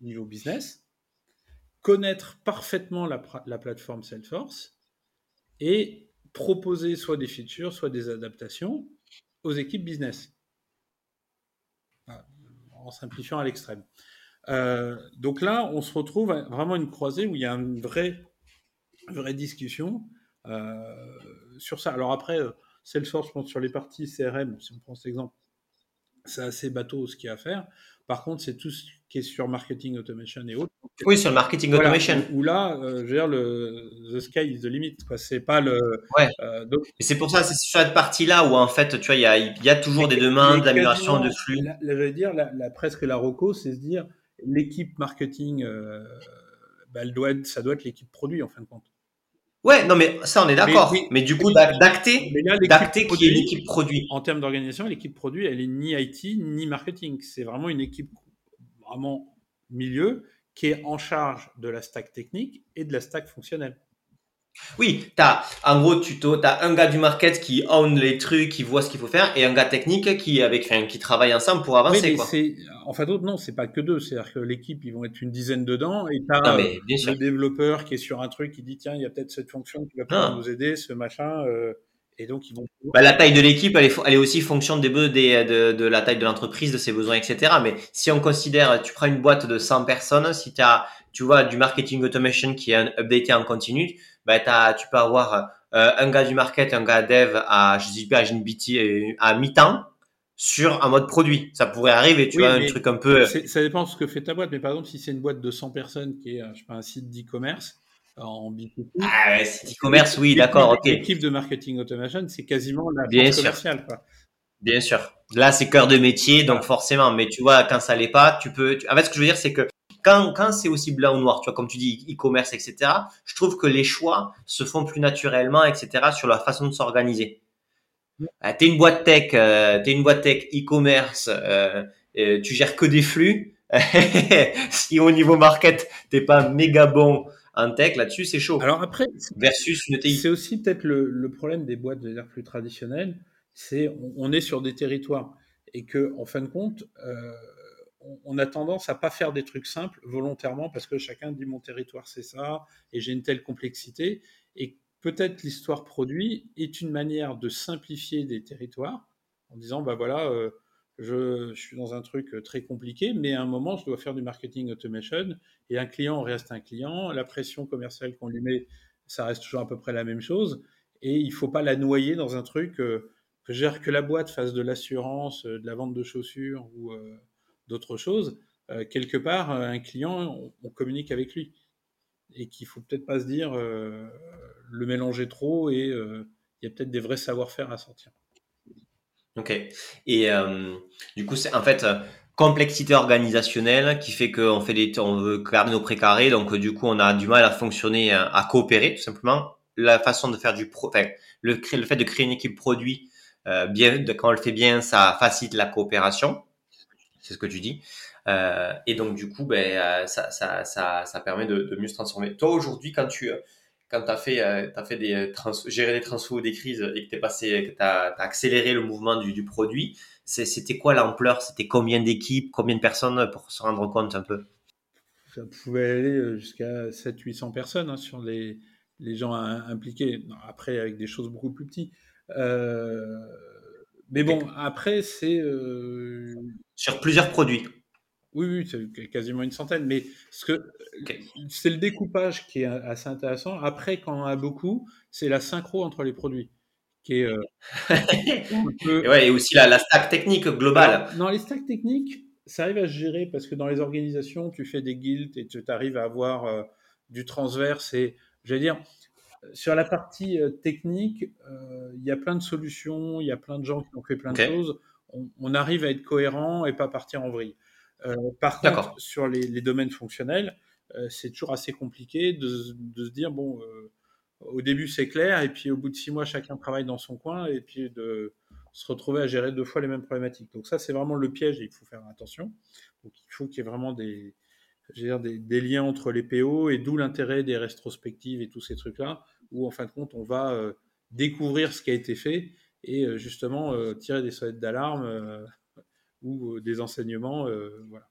au niveau business, connaître parfaitement la, la plateforme Salesforce et proposer soit des features, soit des adaptations aux équipes business. En simplifiant à l'extrême. Euh, donc là, on se retrouve à vraiment une croisée où il y a une vraie, vraie discussion euh, sur ça. Alors après, euh, Salesforce, je pense, sur les parties CRM, si on prend cet exemple, c'est assez bateau ce qu'il y a à faire. Par contre, c'est tout ce qui est sur marketing automation et autres. Oui, sur le marketing automation. Où, là, euh, je veux dire, le the sky is the limit. C'est pas le. Ouais. Euh, donc... Et c'est pour ça, c'est sur cette partie-là où en fait, tu vois, il y a, y a toujours des demandes d'amélioration de flux. Là, je veux dire, la, la, presque la roco, c'est se dire l'équipe marketing, euh, bah, elle doit être, ça doit être l'équipe produit en fin de compte. Ouais, non, mais ça, on est d'accord. Mais, mais, du coup, d'acter, d'acter qui est l'équipe produit. En termes d'organisation, l'équipe produit, elle est ni IT ni marketing. C'est vraiment une équipe vraiment milieu qui est en charge de la stack technique et de la stack fonctionnelle. Oui, t'as, en gros, tu as un gars du market qui own les trucs, qui voit ce qu'il faut faire, et un gars technique qui, avec, enfin, qui travaille ensemble pour avancer, oui, quoi. C'est, enfin, d'autres, non, c'est pas que deux. C'est-à-dire que l'équipe, ils vont être une dizaine dedans, et t'as euh, le développeur qui est sur un truc, qui dit, tiens, il y a peut-être cette fonction qui va pouvoir ah. nous aider, ce machin, euh, et donc, ils vont. Bah, la taille de l'équipe, elle est, elle est aussi fonction des, des de, de la taille de l'entreprise, de ses besoins, etc. Mais si on considère, tu prends une boîte de 100 personnes, si tu as, tu vois, du marketing automation qui est updaté en continu, bah, as, tu peux avoir euh, un gars du market, un gars dev à, je sais pas, à, à mi-temps sur un mode produit. Ça pourrait arriver, tu vois, un truc un peu. Ça dépend de ce que fait ta boîte. Mais par exemple, si c'est une boîte de 100 personnes qui est, je sais pas, un site d'e-commerce, en B2C. Ah ouais, c'est e-commerce, oui, d'accord, ok. L'équipe de marketing automation, c'est quasiment la Bien commerciale, quoi. Bien sûr. Là, c'est cœur de métier, donc forcément. Mais tu vois, quand ça l'est pas, tu peux. En fait, ce que je veux dire, c'est que quand, quand c'est aussi blanc ou noir, tu vois, comme tu dis, e-commerce, etc., je trouve que les choix se font plus naturellement, etc., sur la façon de s'organiser. Euh, tu es une boîte tech, euh, tu es une boîte tech e-commerce, euh, euh, tu gères que des flux. si au niveau market, t'es pas méga bon en tech, là-dessus, c'est chaud. Alors après, versus une TI. C'est aussi peut-être le, le, problème des boîtes de plus traditionnelles, c'est on, on, est sur des territoires et que en fin de compte, euh, on, on, a tendance à pas faire des trucs simples volontairement parce que chacun dit mon territoire c'est ça et j'ai une telle complexité et peut-être l'histoire produit est une manière de simplifier des territoires en disant bah voilà euh, je, suis dans un truc très compliqué, mais à un moment, je dois faire du marketing automation, et un client reste un client, la pression commerciale qu'on lui met, ça reste toujours à peu près la même chose, et il faut pas la noyer dans un truc euh, que gère que la boîte fasse de l'assurance, euh, de la vente de chaussures ou euh, d'autres choses. Euh, quelque part, euh, un client, on, on, communique avec lui, et qu'il faut peut-être pas se dire euh, le mélanger trop, et il y a peut-être des vrais savoir-faire à sortir. Ok. Et euh, du coup, c'est en fait euh, complexité organisationnelle qui fait qu'on fait des, on veut garder nos précarés, donc euh, du coup, on a du mal à fonctionner, à coopérer, tout simplement. La façon de faire du pro, enfin, le, fait de créer une équipe produit, bien, quand on le fait bien, ça facilite la coopération. C'est ce que tu dis. Et donc, du coup, ben, ça, ça, ça, ça permet de, de mieux se transformer. Toi, aujourd'hui, quand tu quand tu as fait, euh, as fait des trans géré des ou des crises et que tu passé, que as, as, accéléré le mouvement du, du produit, c'était quoi l'ampleur? C'était combien d'équipes, combien de personnes pour se rendre compte un peu? Ça pouvait aller jusqu'à 700-800 personnes hein, sur les, les gens impliqués. Après, avec des choses beaucoup plus petites. Euh, mais bon, après, c'est. Euh... Sur plusieurs produits oui, oui, c'est quasiment une centaine. Mais ce que okay. c'est le découpage qui est assez intéressant. Après, quand on a beaucoup, c'est la synchro entre les produits qui est. Euh, peu... et, ouais, et aussi la, la, stack technique globale. Alors, non, les stacks techniques, ça arrive à se gérer parce que dans les organisations, tu fais des guilds et tu arrives à avoir euh, du transverse. Et je veux dire, sur la partie euh, technique, il y a plein de solutions, il y a plein de gens qui ont fait plein okay. de choses. On, on, arrive à être cohérent et pas partir en vrille. Euh, par contre, sur les, les, domaines fonctionnels, euh, c'est toujours assez compliqué de, de se dire bon, euh, au début c'est clair, et puis au bout de six mois, chacun travaille dans son coin, et puis de se retrouver à gérer deux fois les mêmes problématiques. Donc ça, c'est vraiment le piège, et il faut faire attention. Donc il faut qu'il y ait vraiment des, dire, des, des, liens entre les PO, et d'où l'intérêt des rétrospectives et tous ces trucs-là, où en fin de compte, on va euh, découvrir ce qui a été fait, et euh, justement euh, tirer des sonnettes d'alarme ou des enseignements. Euh, voilà.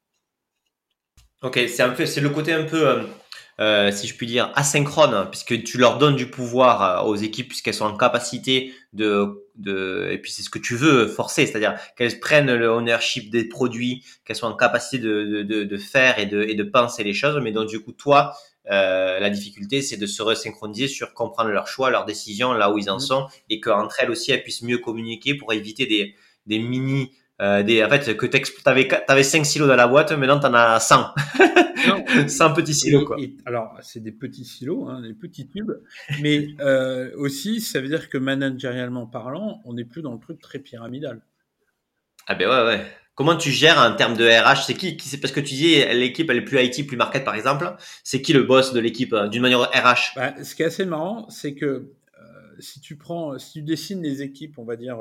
Ok, c'est un peu, c'est le côté un peu, euh, euh, si je puis dire, asynchrone, puisque tu leur donnes du pouvoir aux équipes puisqu'elles sont en capacité de, de, et puis c'est ce que tu veux forcer, c'est-à-dire qu'elles prennent le ownership des produits, qu'elles soient en capacité de, de, de, faire et de, et de penser les choses, mais donc du coup toi, euh, la difficulté, c'est de se resynchroniser sur comprendre leurs choix, leurs décisions, là où ils en mmh. sont, et qu'entre elles aussi, elles puissent mieux communiquer pour éviter des, des mini euh, des, en fait, que tu avais, avais 5 silos dans la boîte, maintenant tu en as 100. 100 petits silos, quoi. alors, c'est des petits silos, hein, des petits tubes, mais euh, aussi, ça veut dire que managérialement parlant, on n'est plus dans le truc très pyramidal. Ah ben ouais, ouais. Comment tu gères en termes de RH C'est qui, qui c'est parce que tu dis l'équipe elle est plus IT, plus market par exemple. C'est qui le boss de l'équipe euh, d'une manière RH bah, Ce qui est assez marrant, c'est que euh, si tu prends, si tu dessines les équipes, on va dire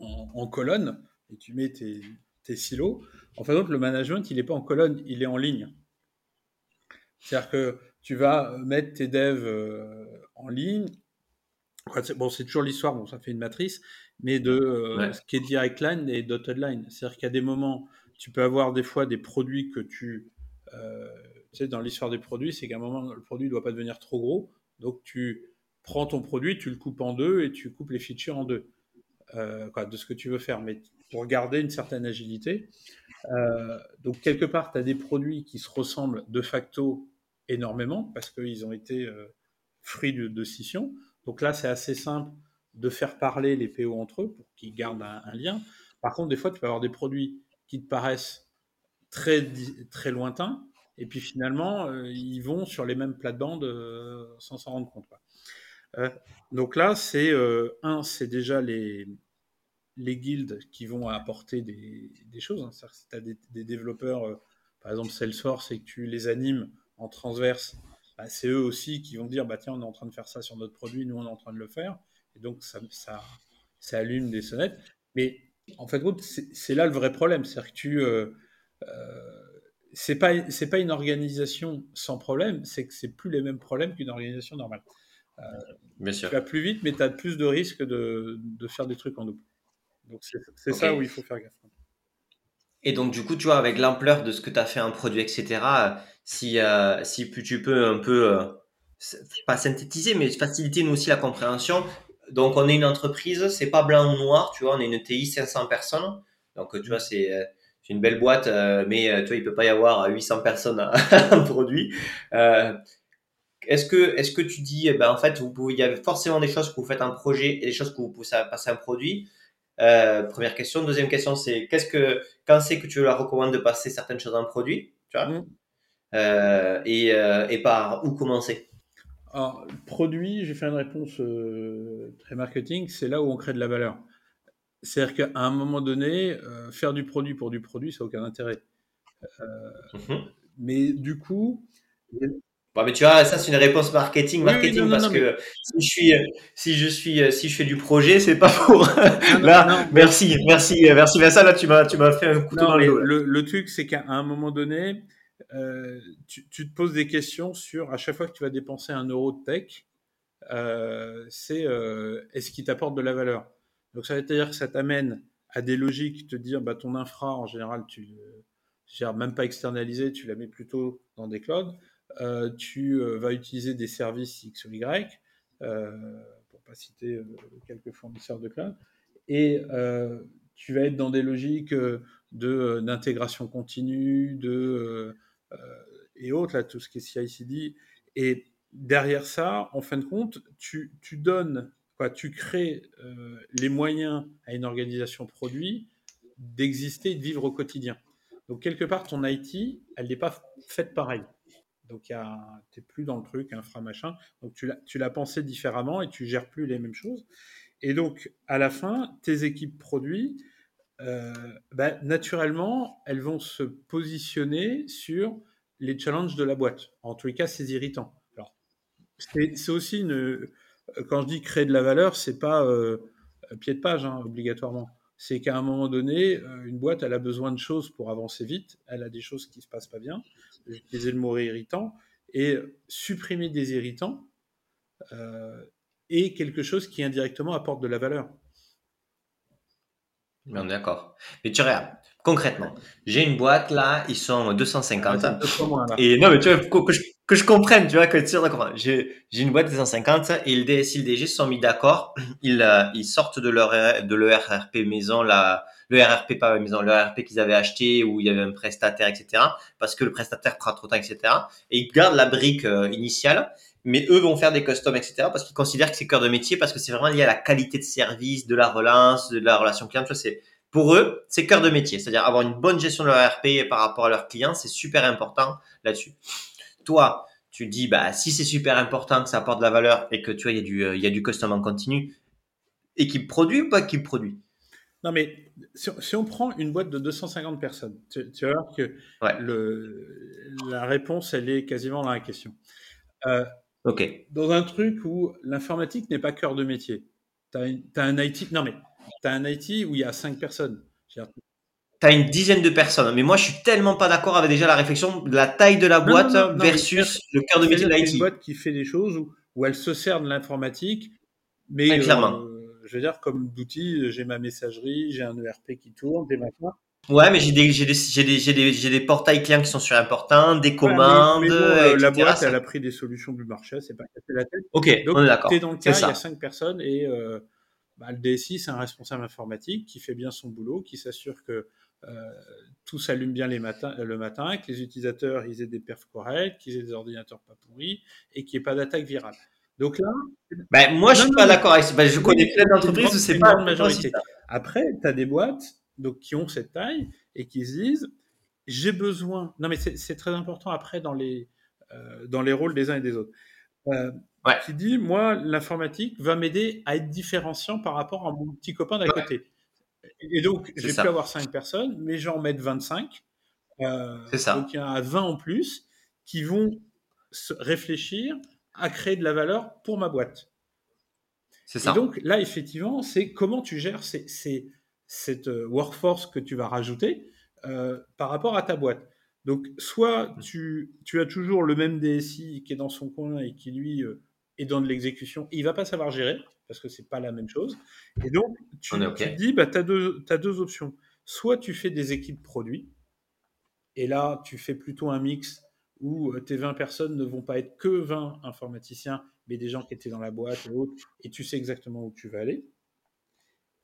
en, colonne et tu mets tes, silos, en fait, le management, il n'est pas en colonne, il est en ligne. C'est-à-dire que tu vas mettre tes devs euh, en ligne. Bon, c'est toujours l'histoire, bon, ça fait une matrice, mais de euh, ce qui est direct line et dotted line. C'est-à-dire qu'à des moments, tu peux avoir des fois des produits que tu. Euh, tu sais, dans l'histoire des produits, c'est qu'à un moment, le produit ne doit pas devenir trop gros. Donc, tu prends ton produit, tu le coupes en deux et tu coupes les features en deux. Euh, de ce que tu veux faire, mais pour garder une certaine agilité. Euh, donc, quelque part, tu as des produits qui se ressemblent de facto énormément parce qu'ils ont été euh, fruits de, scission. Donc là, c'est assez simple de faire parler les PO entre eux pour qu'ils gardent un, lien. Par contre, des fois, tu peux avoir des produits qui te paraissent très, très lointains et puis finalement, ils vont sur les mêmes plates-bandes sans s'en rendre compte. Donc là, c'est euh, un, c'est déjà les, les guildes qui vont apporter des, choses. Hein. Si tu as des, développeurs, euh, par exemple Salesforce, et que tu les animes en transverse, bah, c'est eux aussi qui vont dire bah, tiens, on est en train de faire ça sur notre produit, nous on est en train de le faire. Et donc ça, ça, ça allume des sonnettes. Mais en fait, c'est là le vrai problème. C'est-à-dire que tu. Euh, c'est pas, pas une organisation sans problème, c'est que c'est plus les mêmes problèmes qu'une organisation normale. Bien sûr. Tu vas plus vite, mais tu as plus de risques de, de, faire des trucs en double. Donc c'est ça où il faut faire gaffe. Et donc du coup, tu vois, avec l'ampleur de ce que tu as fait un produit, etc., si, euh, si tu peux un peu, euh, pas synthétiser, mais faciliter nous aussi la compréhension. Donc on est une entreprise, c'est pas blanc ou noir, tu vois, on est une TI 500 personnes. Donc tu vois, c'est euh, une belle boîte, mais tu vois, il peut pas y avoir 800 personnes à un produit. Est-ce que, est-ce que tu dis, eh ben, en fait, vous pouvez, il y a forcément des choses que vous faites un projet et des choses que vous pouvez passer un produit. Euh, première question. Deuxième question, c'est qu'est-ce que, quand c'est que tu leur recommandes de passer certaines choses en produit, tu vois, mmh. euh, et, euh, et, par où commencer? Alors, produit, j'ai fait une réponse très marketing, c'est là où on crée de la valeur. C'est-à-dire qu'à un moment donné, faire du produit pour du produit, ça n'a aucun intérêt. Mmh mais du coup, Bon, mais tu vois, ça c'est une réponse marketing, marketing parce que si je suis, si je suis, si je fais du projet, c'est pas pour. là, merci, merci, merci Vincent. Là, tu m'as, tu m'as fait un couteau dans le dos. Le, truc, c'est qu'à un moment donné, euh, tu, tu, te poses des questions sur à chaque fois que tu vas dépenser un euro de tech, euh, c'est euh, est-ce qu'il t'apporte de la valeur? Donc ça veut dire que ça t'amène à des logiques, te dire bah ton infra en général tu même pas externalisé, tu la mets plutôt dans des clouds. Euh, tu euh, vas utiliser des services X ou Y, euh, pour pas citer quelques fournisseurs de cloud, et tu vas être dans des logiques de d'intégration continue, de et autres là, tout ce qui est CI/CD. Et derrière ça, en fin de compte, tu, donnes, quoi, tu crées les moyens à une organisation produit d'exister et de vivre au quotidien. Donc quelque part, ton IT, elle n'est pas faite pareil. Donc, tu n'es plus dans le truc, infra machin. Donc, tu l'as pensé différemment et tu gères plus les mêmes choses. Et donc, à la fin, tes équipes produits, euh, bah, naturellement, elles vont se positionner sur les challenges de la boîte. En tous les cas, c'est irritant. Alors, c'est aussi. Quand je dis créer de la valeur, c'est pas euh, pied de page, hein, obligatoirement. C'est qu'à un moment donné, euh, une boîte, elle a besoin de choses pour avancer vite. Elle a des choses qui se passent pas bien utiliser le mot irritant, et supprimer des irritants euh, est quelque chose qui indirectement apporte de la valeur. D'accord. Mais tu regardes, concrètement, j'ai une boîte là, ils sont 250. Ah, et non, mais tu vois, que je, que je comprenne, tu vois, que tu j'ai, j'ai une boîte de 250 et le DSI le DG se sont mis d'accord. Ils, euh, ils sortent de leur, de l'ERP maison, le RRP pas maison, le RRP qu'ils avaient acheté où il y avait un prestataire, etc. Parce que le prestataire prend trop de temps, etc. Et ils gardent la brique euh, initiale, mais eux vont faire des customs, etc. Parce qu'ils considèrent que c'est cœur de métier, parce que c'est vraiment lié à la qualité de service, de la relance, de la relation client. Tu vois, c'est Pour eux, c'est cœur de métier, c'est-à-dire avoir une bonne gestion de leur RP par rapport à leurs clients, c'est super important là-dessus. Toi, tu dis, bah, si c'est super important, que ça apporte de la valeur et que tu vois, il y a du, il y a du custom en continu, équipe produit ou pas équipe produit? Non, mais si, on prend une boîte de 250 personnes, tu, vas voir que le, la réponse, elle est quasiment dans la question. Euh, ok. Dans un truc où l'informatique n'est pas cœur de métier, tu as, un IT, non mais, tu as un IT où il y a 5 personnes. Tu as une dizaine de personnes. Mais moi, je suis tellement pas d'accord avec déjà la réflexion de la taille de la boîte versus le cœur de métier de l'IT. une boîte qui fait des choses où, où elle se sert de l'informatique, mais clairement. Euh, je veux dire, comme d'outils, j'ai ma messagerie, j'ai un ERP qui tourne, des machins. Ouais, mais j'ai des, j'ai des, j'ai des, j'ai des, des portails clients qui sont sur importants, des commandes. Euh, la boîte, elle a pris des solutions du marché, c'est pas casser la tête. Ok, Donc, on est d'accord. dans le cas, il y a cinq personnes et euh, bah, le DSI, c'est un responsable informatique qui fait bien son boulot, qui s'assure que euh, tout s'allume bien les matins, le matin, que les utilisateurs ils aient des perfs corrects, qu'ils aient des ordinateurs pas pourris et qu'il n'y ait pas d'attaque virale. Donc là. Ben, moi, je suis pas d'accord avec ça. Ben, je connais plein d'entreprises où c'est pas la majorité. Après, tu as des boîtes donc, qui ont cette taille et qui se disent j'ai besoin. Non, mais c'est très important après dans les, euh, dans les rôles des uns et des autres. Euh, Qui dit moi, l'informatique va m'aider à être différenciant par rapport à mon petit copain d'à côté. Et donc, je vais plus avoir 5 personnes, mais j'en mettre 25. Euh, c'est ça. Donc, il y en a 20 en plus qui vont se réfléchir à créer de la valeur pour ma boîte. C'est ça. Et donc là, effectivement, c'est comment tu gères cette euh, workforce que tu vas rajouter euh, par rapport à ta boîte. Donc, soit mmh. tu, tu, as toujours le même DSI qui est dans son coin et qui, lui, euh, est dans de l'exécution, il va pas savoir gérer, parce que c'est pas la même chose. Et donc, tu, te dis, bah, tu as, as, deux options. Soit tu fais des équipes produits, et là, tu fais plutôt un mix où euh, tes 20 personnes ne vont pas être que 20 informaticiens, mais des gens qui étaient dans la boîte et autres, et tu sais exactement où tu vas aller.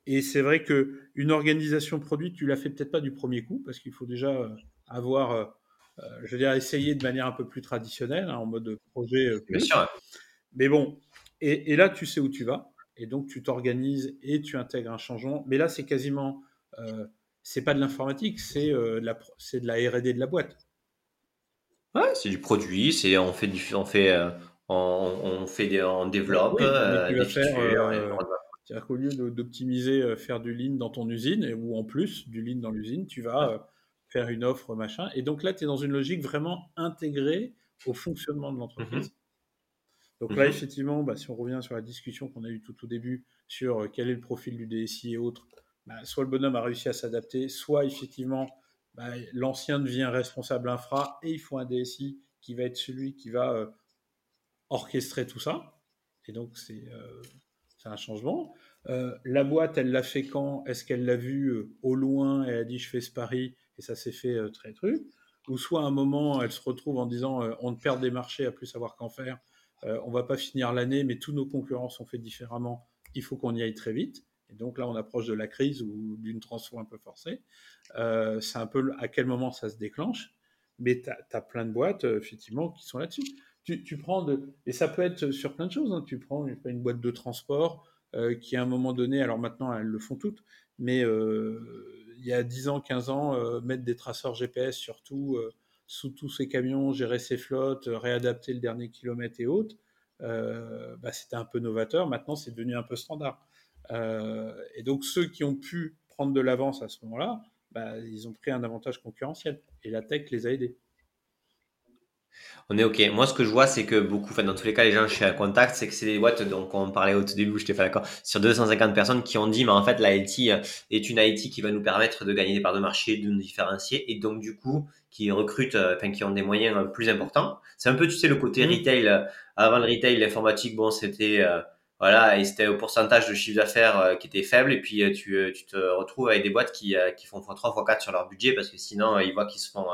Et c'est vrai que une organisation produit, tu la fais peut-être pas du premier coup, parce qu'il faut déjà euh, avoir, euh, je veux dire, essayer de manière un peu plus traditionnelle, hein, en mode projet. Bien sûr. Mais bon, et, et, là, tu sais où tu vas, et donc tu t'organises et tu intègres un changement. Mais là, c'est quasiment, euh, c'est pas de l'informatique, c'est de la, c'est de la R&D de la boîte. Ouais, c'est du produit, c'est on fait du, on fait, euh, on, fait des, on développe euh, des features. Euh, c'est-à-dire qu'au lieu d'optimiser, faire du lean dans ton usine, ou en plus du lean dans l'usine, tu vas faire une offre, machin. Et donc là, tu es dans une logique vraiment intégrée au fonctionnement de l'entreprise. Mm-hmm. Donc là, mm-hmm. effectivement, bah, si on revient sur la discussion qu'on a eue tout au début sur quel est le profil du DSI et autres, bah, soit le bonhomme a réussi à s'adapter, soit effectivement, bah, l'ancien devient responsable infra et il faut un DSI qui va être celui qui va euh, orchestrer tout ça. Et donc, c'est euh, un changement. Euh, la boîte, elle l'a fait quand? Est-ce qu'elle l'a vu au loin et a dit je fais ce pari et ça s'est fait très truc Ou soit à un moment, elle se retrouve en disant on perd des marchés à plus savoir qu'en faire, on va pas finir l'année, mais tous nos concurrents sont faits différemment, il faut qu'on y aille très vite. Et donc là, on approche de la crise ou d'une transformation un peu forcée. Euh, c'est un peu à quel moment ça se déclenche. Mais tu as, plein de boîtes, euh, effectivement, qui sont là-dessus. Tu, prends de, et ça peut être sur plein de choses. Hein. Tu prends une, boîte de transport euh, qui, à un moment donné, alors maintenant, elles le font toutes, mais il y a 10 ans, 15 ans, mettre des traceurs GPS surtout sous tous ces camions, gérer ses flottes, réadapter le dernier kilomètre et autres, bah, c'était un peu novateur. Maintenant, c'est devenu un peu standard. et donc, ceux qui ont pu prendre de l'avance à ce moment-là, bah, ils ont pris un avantage concurrentiel. Et la tech les a aidés. On est OK. Moi, ce que je vois, c'est que beaucoup, enfin, dans tous les cas, les gens chez Contact, c'est que c'est des boîtes, donc on parlait au tout début, je t'ai fait d'accord, sur 250 personnes qui ont dit, mais en fait, la IT est une IT qui va nous permettre de gagner des parts de marché, de nous différencier, et donc, du coup, qui recrutent, euh, enfin, qui ont des moyens euh, plus importants. C'est un peu, tu sais, le côté mmh. retail. Euh, avant le retail, l'informatique, bon, c'était, voilà, et c'était au pourcentage de chiffre d'affaires euh, qui était faible. Et puis, euh, tu, euh, tu, te retrouves avec des boîtes qui, qui font x3, x4 sur leur budget parce que sinon, ils voient qu'ils se font,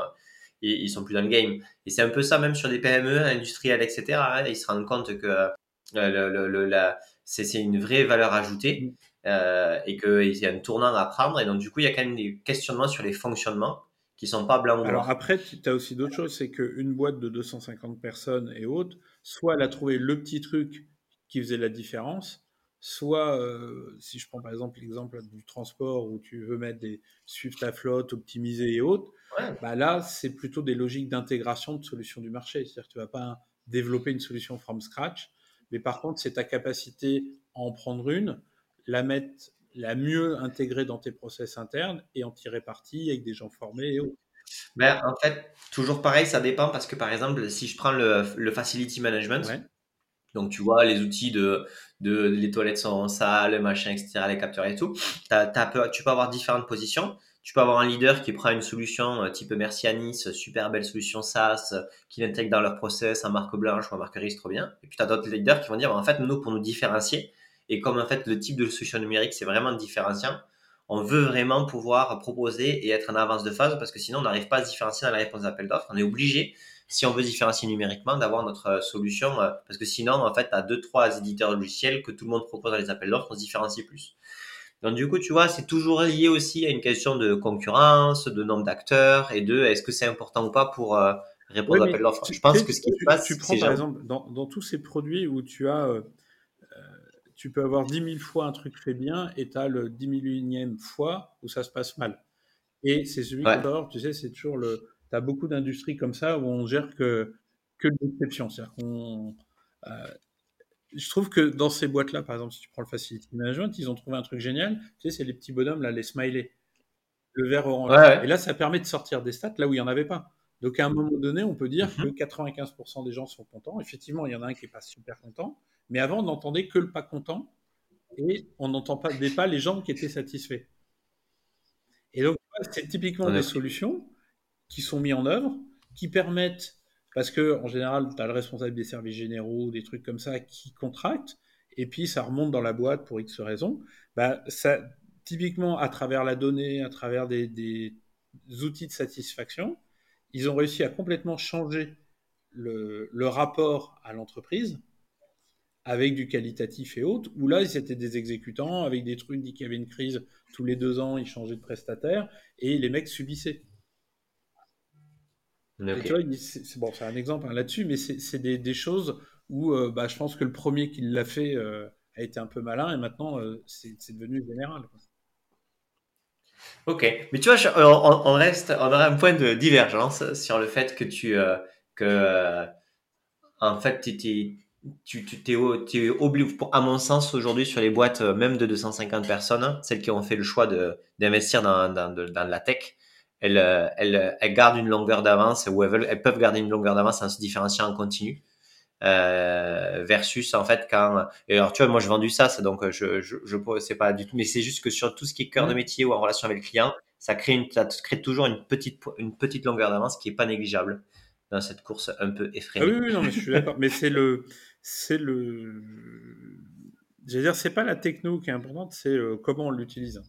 ils, ils, sont plus dans le game. Et c'est un peu ça même sur des PME industrielles, etc. Hein, ils se rendent compte que le, le, le, la, c'est, c'est une vraie valeur ajoutée euh, et qu'il y a un tournant à prendre. Et donc, du coup, il y a quand même des questionnements sur les fonctionnements qui sont pas blancs ou Alors après, tu as aussi d'autres choses. C'est qu'une boîte de 250 personnes et autres, soit elle a trouvé le petit truc qui faisait la différence, soit, si je prends par exemple l'exemple du transport où tu veux mettre des suivre ta flotte, optimiser et autres, bah là, c'est plutôt des logiques d'intégration de solutions du marché. C'est-à-dire que tu vas pas développer une solution from scratch, mais par contre, c'est ta capacité à en prendre une, la mettre, la mieux intégrer dans tes process internes et en tirer parti avec des gens formés et autres. Ben, en fait, toujours pareil, ça dépend parce que par exemple, si je prends le, le facility management, donc, tu vois, les outils de, de les toilettes sont sales, machin, etc., les capteurs et tout. tu peux avoir différentes positions. Tu peux avoir un leader qui prend une solution euh, type Mercianis, super belle solution SaaS, euh, qui l'intègre dans leur process en marque blanche ou en marque grise, trop bien. Et puis, tu as d'autres leaders qui vont dire, en fait, nous, pour nous différencier, et comme en fait, le type de solution numérique, c'est vraiment différenciant, on veut vraiment pouvoir proposer et être en avance de phase parce que sinon, on n'arrive pas à se différencier dans la réponse d'appel d'offres. On est obligé si on veut différencier numériquement, d'avoir notre euh, solution, euh, parce que sinon, en fait, tu as deux, trois éditeurs logiciels que tout le monde propose dans les appels d'offres, on se différencie plus. Donc, du coup, tu vois, c'est toujours lié aussi à une question de concurrence, de nombre d'acteurs et de est-ce que c'est important ou pas pour euh, répondre à l'appel d'offres? Je pense que ce qui se passe, tu prends par exemple dans, dans, tous ces produits où tu as, tu peux avoir 10 000 fois un truc fait bien et tu as le 10 millionième fois où ça se passe mal. Et c'est celui ouais. tu sais, c'est toujours le, tu as beaucoup d'industries comme ça où on gère que, que l'exception. C'est-à-dire qu'on. Euh, je trouve que dans ces boîtes-là, par exemple, si tu prends le Facility Management, ils ont trouvé un truc génial. Tu sais, c'est les petits bonhommes, là, les smileys. Le vert orange. Et là, ça permet de sortir des stats là où il n'y en avait pas. Donc, à un moment donné, on peut dire mhm. que 95% des gens sont contents. Effectivement, il y en a un qui n'est pas super content. Mais avant, on n'entendait que le pas content. Et on n'entendait pas les gens qui étaient satisfaits. Et donc, c'est typiquement des solutions qui sont mis en œuvre, qui permettent, parce que en général, tu as le responsable des services généraux, des trucs comme ça, qui contractent, et puis ça remonte dans la boîte pour X raisons. Bah, ça, typiquement, à travers la donnée, à travers des, outils de satisfaction, ils ont réussi à complètement changer le, le rapport à l'entreprise avec du qualitatif et autres, où là, ils étaient des exécutants avec des trucs, dit qu'il y avait une crise tous les deux ans, ils changeaient de prestataire, et les mecs subissaient c'est bon, un exemple hein, là-dessus, mais c'est des, choses où euh, bah, je pense que le premier qui l'a fait euh, a été un peu malin et maintenant euh, c'est devenu général. Ok, mais tu vois, on, reste, on aura un point de divergence sur le fait que tu, que, en fait, tu tu t'es obligé, à mon sens, aujourd'hui, sur les boîtes même de 250 personnes, celles qui ont fait le choix d'investir dans, dans, dans, la tech, elles, euh, elles, elles gardent une longueur d'avance ou elles, elles, peuvent garder une longueur d'avance en se différenciant en continu. Euh, versus en fait quand et alors tu vois moi j'ai vendu ça donc je je, je c'est pas du tout mais c'est juste que sur tout ce qui est cœur de métier ou en relation avec le client ça crée une ça crée toujours une petite une petite longueur d'avance qui est pas négligeable dans cette course un peu effrénée. Ah oui, oui non mais je suis d'accord mais c'est le c'est le je veux dire c'est pas la techno qui est importante c'est euh, comment on l'utilise.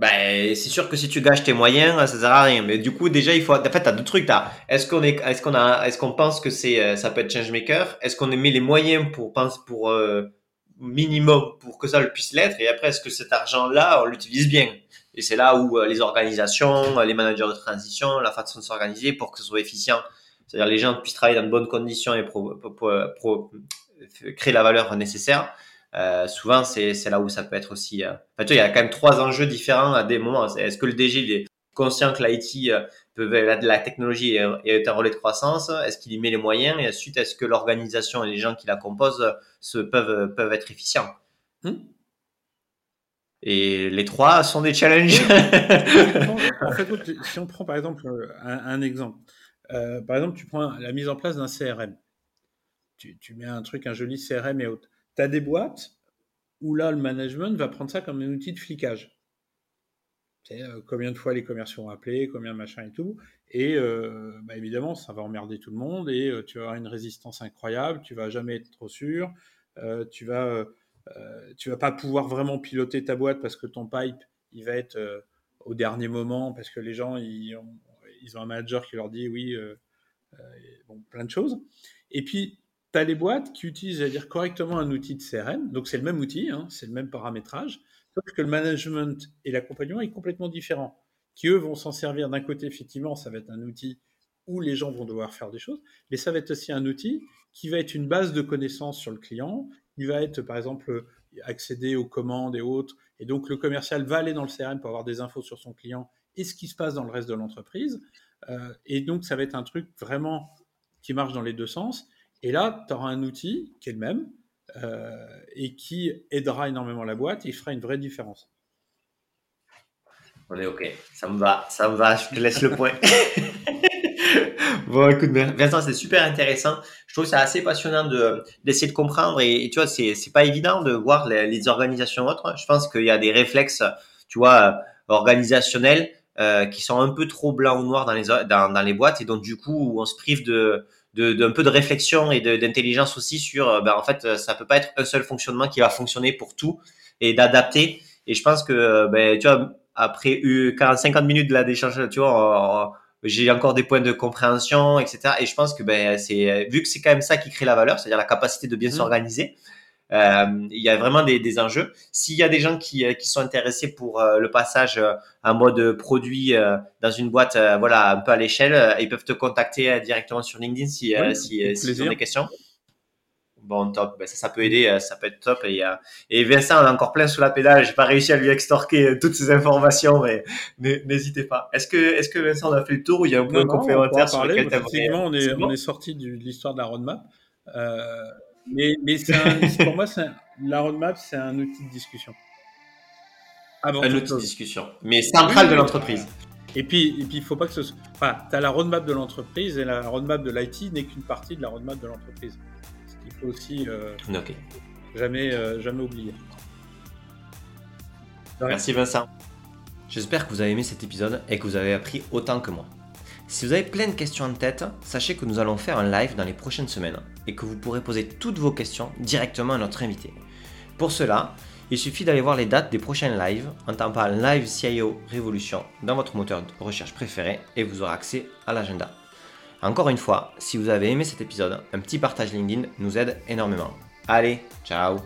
Ben, c'est sûr que si tu gâches tes moyens, ça sert à rien. Mais du coup, déjà, il faut. En fait, t'as deux trucs. T'as. Est-ce qu'on est, est-ce qu'on a, est-ce qu'on pense que c'est, euh, ça peut être changemaker? Est-ce qu'on met les moyens pour pense pour euh, minimum pour que ça le puisse l'être? Et après, est-ce que cet argent-là, on l'utilise bien? Et c'est là où euh, les organisations, les managers de transition, la façon de s'organiser pour que ce soit efficient, c'est-à-dire les gens puissent travailler dans de bonnes conditions et pro, pro, créer la valeur nécessaire. Euh, souvent, c'est là où ça peut être aussi. Euh... Enfin, tu vois, il y a quand même trois enjeux différents à des moments. Est-ce que le DG il est conscient que l'IT euh, peut la, la technologie est, un relais de croissance? Est-ce qu'il y met les moyens? Et ensuite, est-ce que l'organisation et les gens qui la composent se, peuvent, peuvent être efficients? Hmm. Et les trois sont des challenges. en fait, si on prend par exemple un, un exemple, euh, par exemple, tu prends la mise en place d'un CRM. Tu, tu, mets un truc, un joli CRM et autres des boîtes où là, le management va prendre ça comme un outil de flicage. Euh, combien de fois les commerciaux ont appelé, combien machin et tout. Et euh, bah, évidemment, ça va emmerder tout le monde et euh, tu vas avoir une résistance incroyable, tu vas jamais être trop sûr, tu vas tu vas pas pouvoir vraiment piloter ta boîte parce que ton pipe, il va être au dernier moment parce que les gens, ils ont, ils ont un manager qui leur dit oui, bon, plein de choses. Et puis, tu as les boîtes qui utilisent, dire correctement un outil de CRM, donc c'est le même outil, hein, c'est le même paramétrage, sauf que le management et l'accompagnement est complètement différent. Qui eux vont s'en servir d'un côté, effectivement, ça va être un outil où les gens vont devoir faire des choses, mais ça va être aussi un outil qui va être une base de connaissances sur le client, il va être, par exemple, accéder aux commandes et autres. Et donc, le commercial va aller dans le CRM pour avoir des infos sur son client et ce qui se passe dans le reste de l'entreprise. Euh, et donc, ça va être un truc vraiment qui marche dans les deux sens. Et là, tu auras un outil qui est le même euh, et qui aidera énormément la boîte et fera une vraie différence. On est OK. Ça me va, ça me va. Je te laisse le point. bon, écoute, Vincent, c'est super intéressant. Je trouve ça assez passionnant de d'essayer de comprendre et, tu vois, c'est c'est pas évident de voir les, organisations autres. Je pense qu'il y a des réflexes, tu vois, organisationnels euh, qui sont un peu trop blancs ou noirs dans les dans, dans les boîtes et donc du coup, on se prive de d'un peu de réflexion et d'intelligence aussi sur, euh, ben, en fait, ça peut pas être un seul fonctionnement qui va fonctionner pour tout et d'adapter. Et je pense que, euh, ben, tu vois, après 50 minutes de la d'échange, tu vois, j'ai encore des points de compréhension, etc. Et je pense que ben c'est vu que c'est quand même ça qui crée la valeur, c'est-à-dire la capacité de bien mmh. s'organiser. Euh, il y a vraiment des, des enjeux. S'il y a des gens qui, euh, qui sont intéressés pour euh, le passage euh, en mode produit dans une boîte, voilà, un peu à l'échelle, ils peuvent te contacter directement sur LinkedIn si, si, si ils ont des questions. Bon, top. Ben, ça, ça peut aider, ça peut être top. Et, et Vincent, on a encore plein sous la pédale. J'ai pas réussi à lui extorquer toutes ces informations, mais n'hésitez pas. Est-ce que, est-ce que Vincent, on a fait le tour ou il y a un point complémentaire sur lequel tu Effectivement, on est, on est sorti de l'histoire de la roadmap. Euh, mais, mais pour moi, la roadmap, c'est un outil de discussion. un outil de discussion, mais central de l'entreprise. Et puis, et puis, il faut pas que ce soit. Enfin, tu as la roadmap de l'entreprise et la roadmap de l'IT n'est qu'une partie de la roadmap de l'entreprise. Il faut aussi euh, jamais, euh, jamais oublier. Merci Vincent. J'espère que vous avez aimé cet épisode et que vous avez appris autant que moi. Si vous avez plein de questions en tête, sachez que nous allons faire un live dans les prochaines semaines et que vous pourrez poser toutes vos questions directement à notre invité. Pour cela, il suffit d'aller voir les dates des prochains lives en tapant Live CIO Révolution dans votre moteur de recherche préféré et vous aurez accès à l'agenda. Encore une fois, si vous avez aimé cet épisode, un petit partage LinkedIn nous aide énormément. Allez, ciao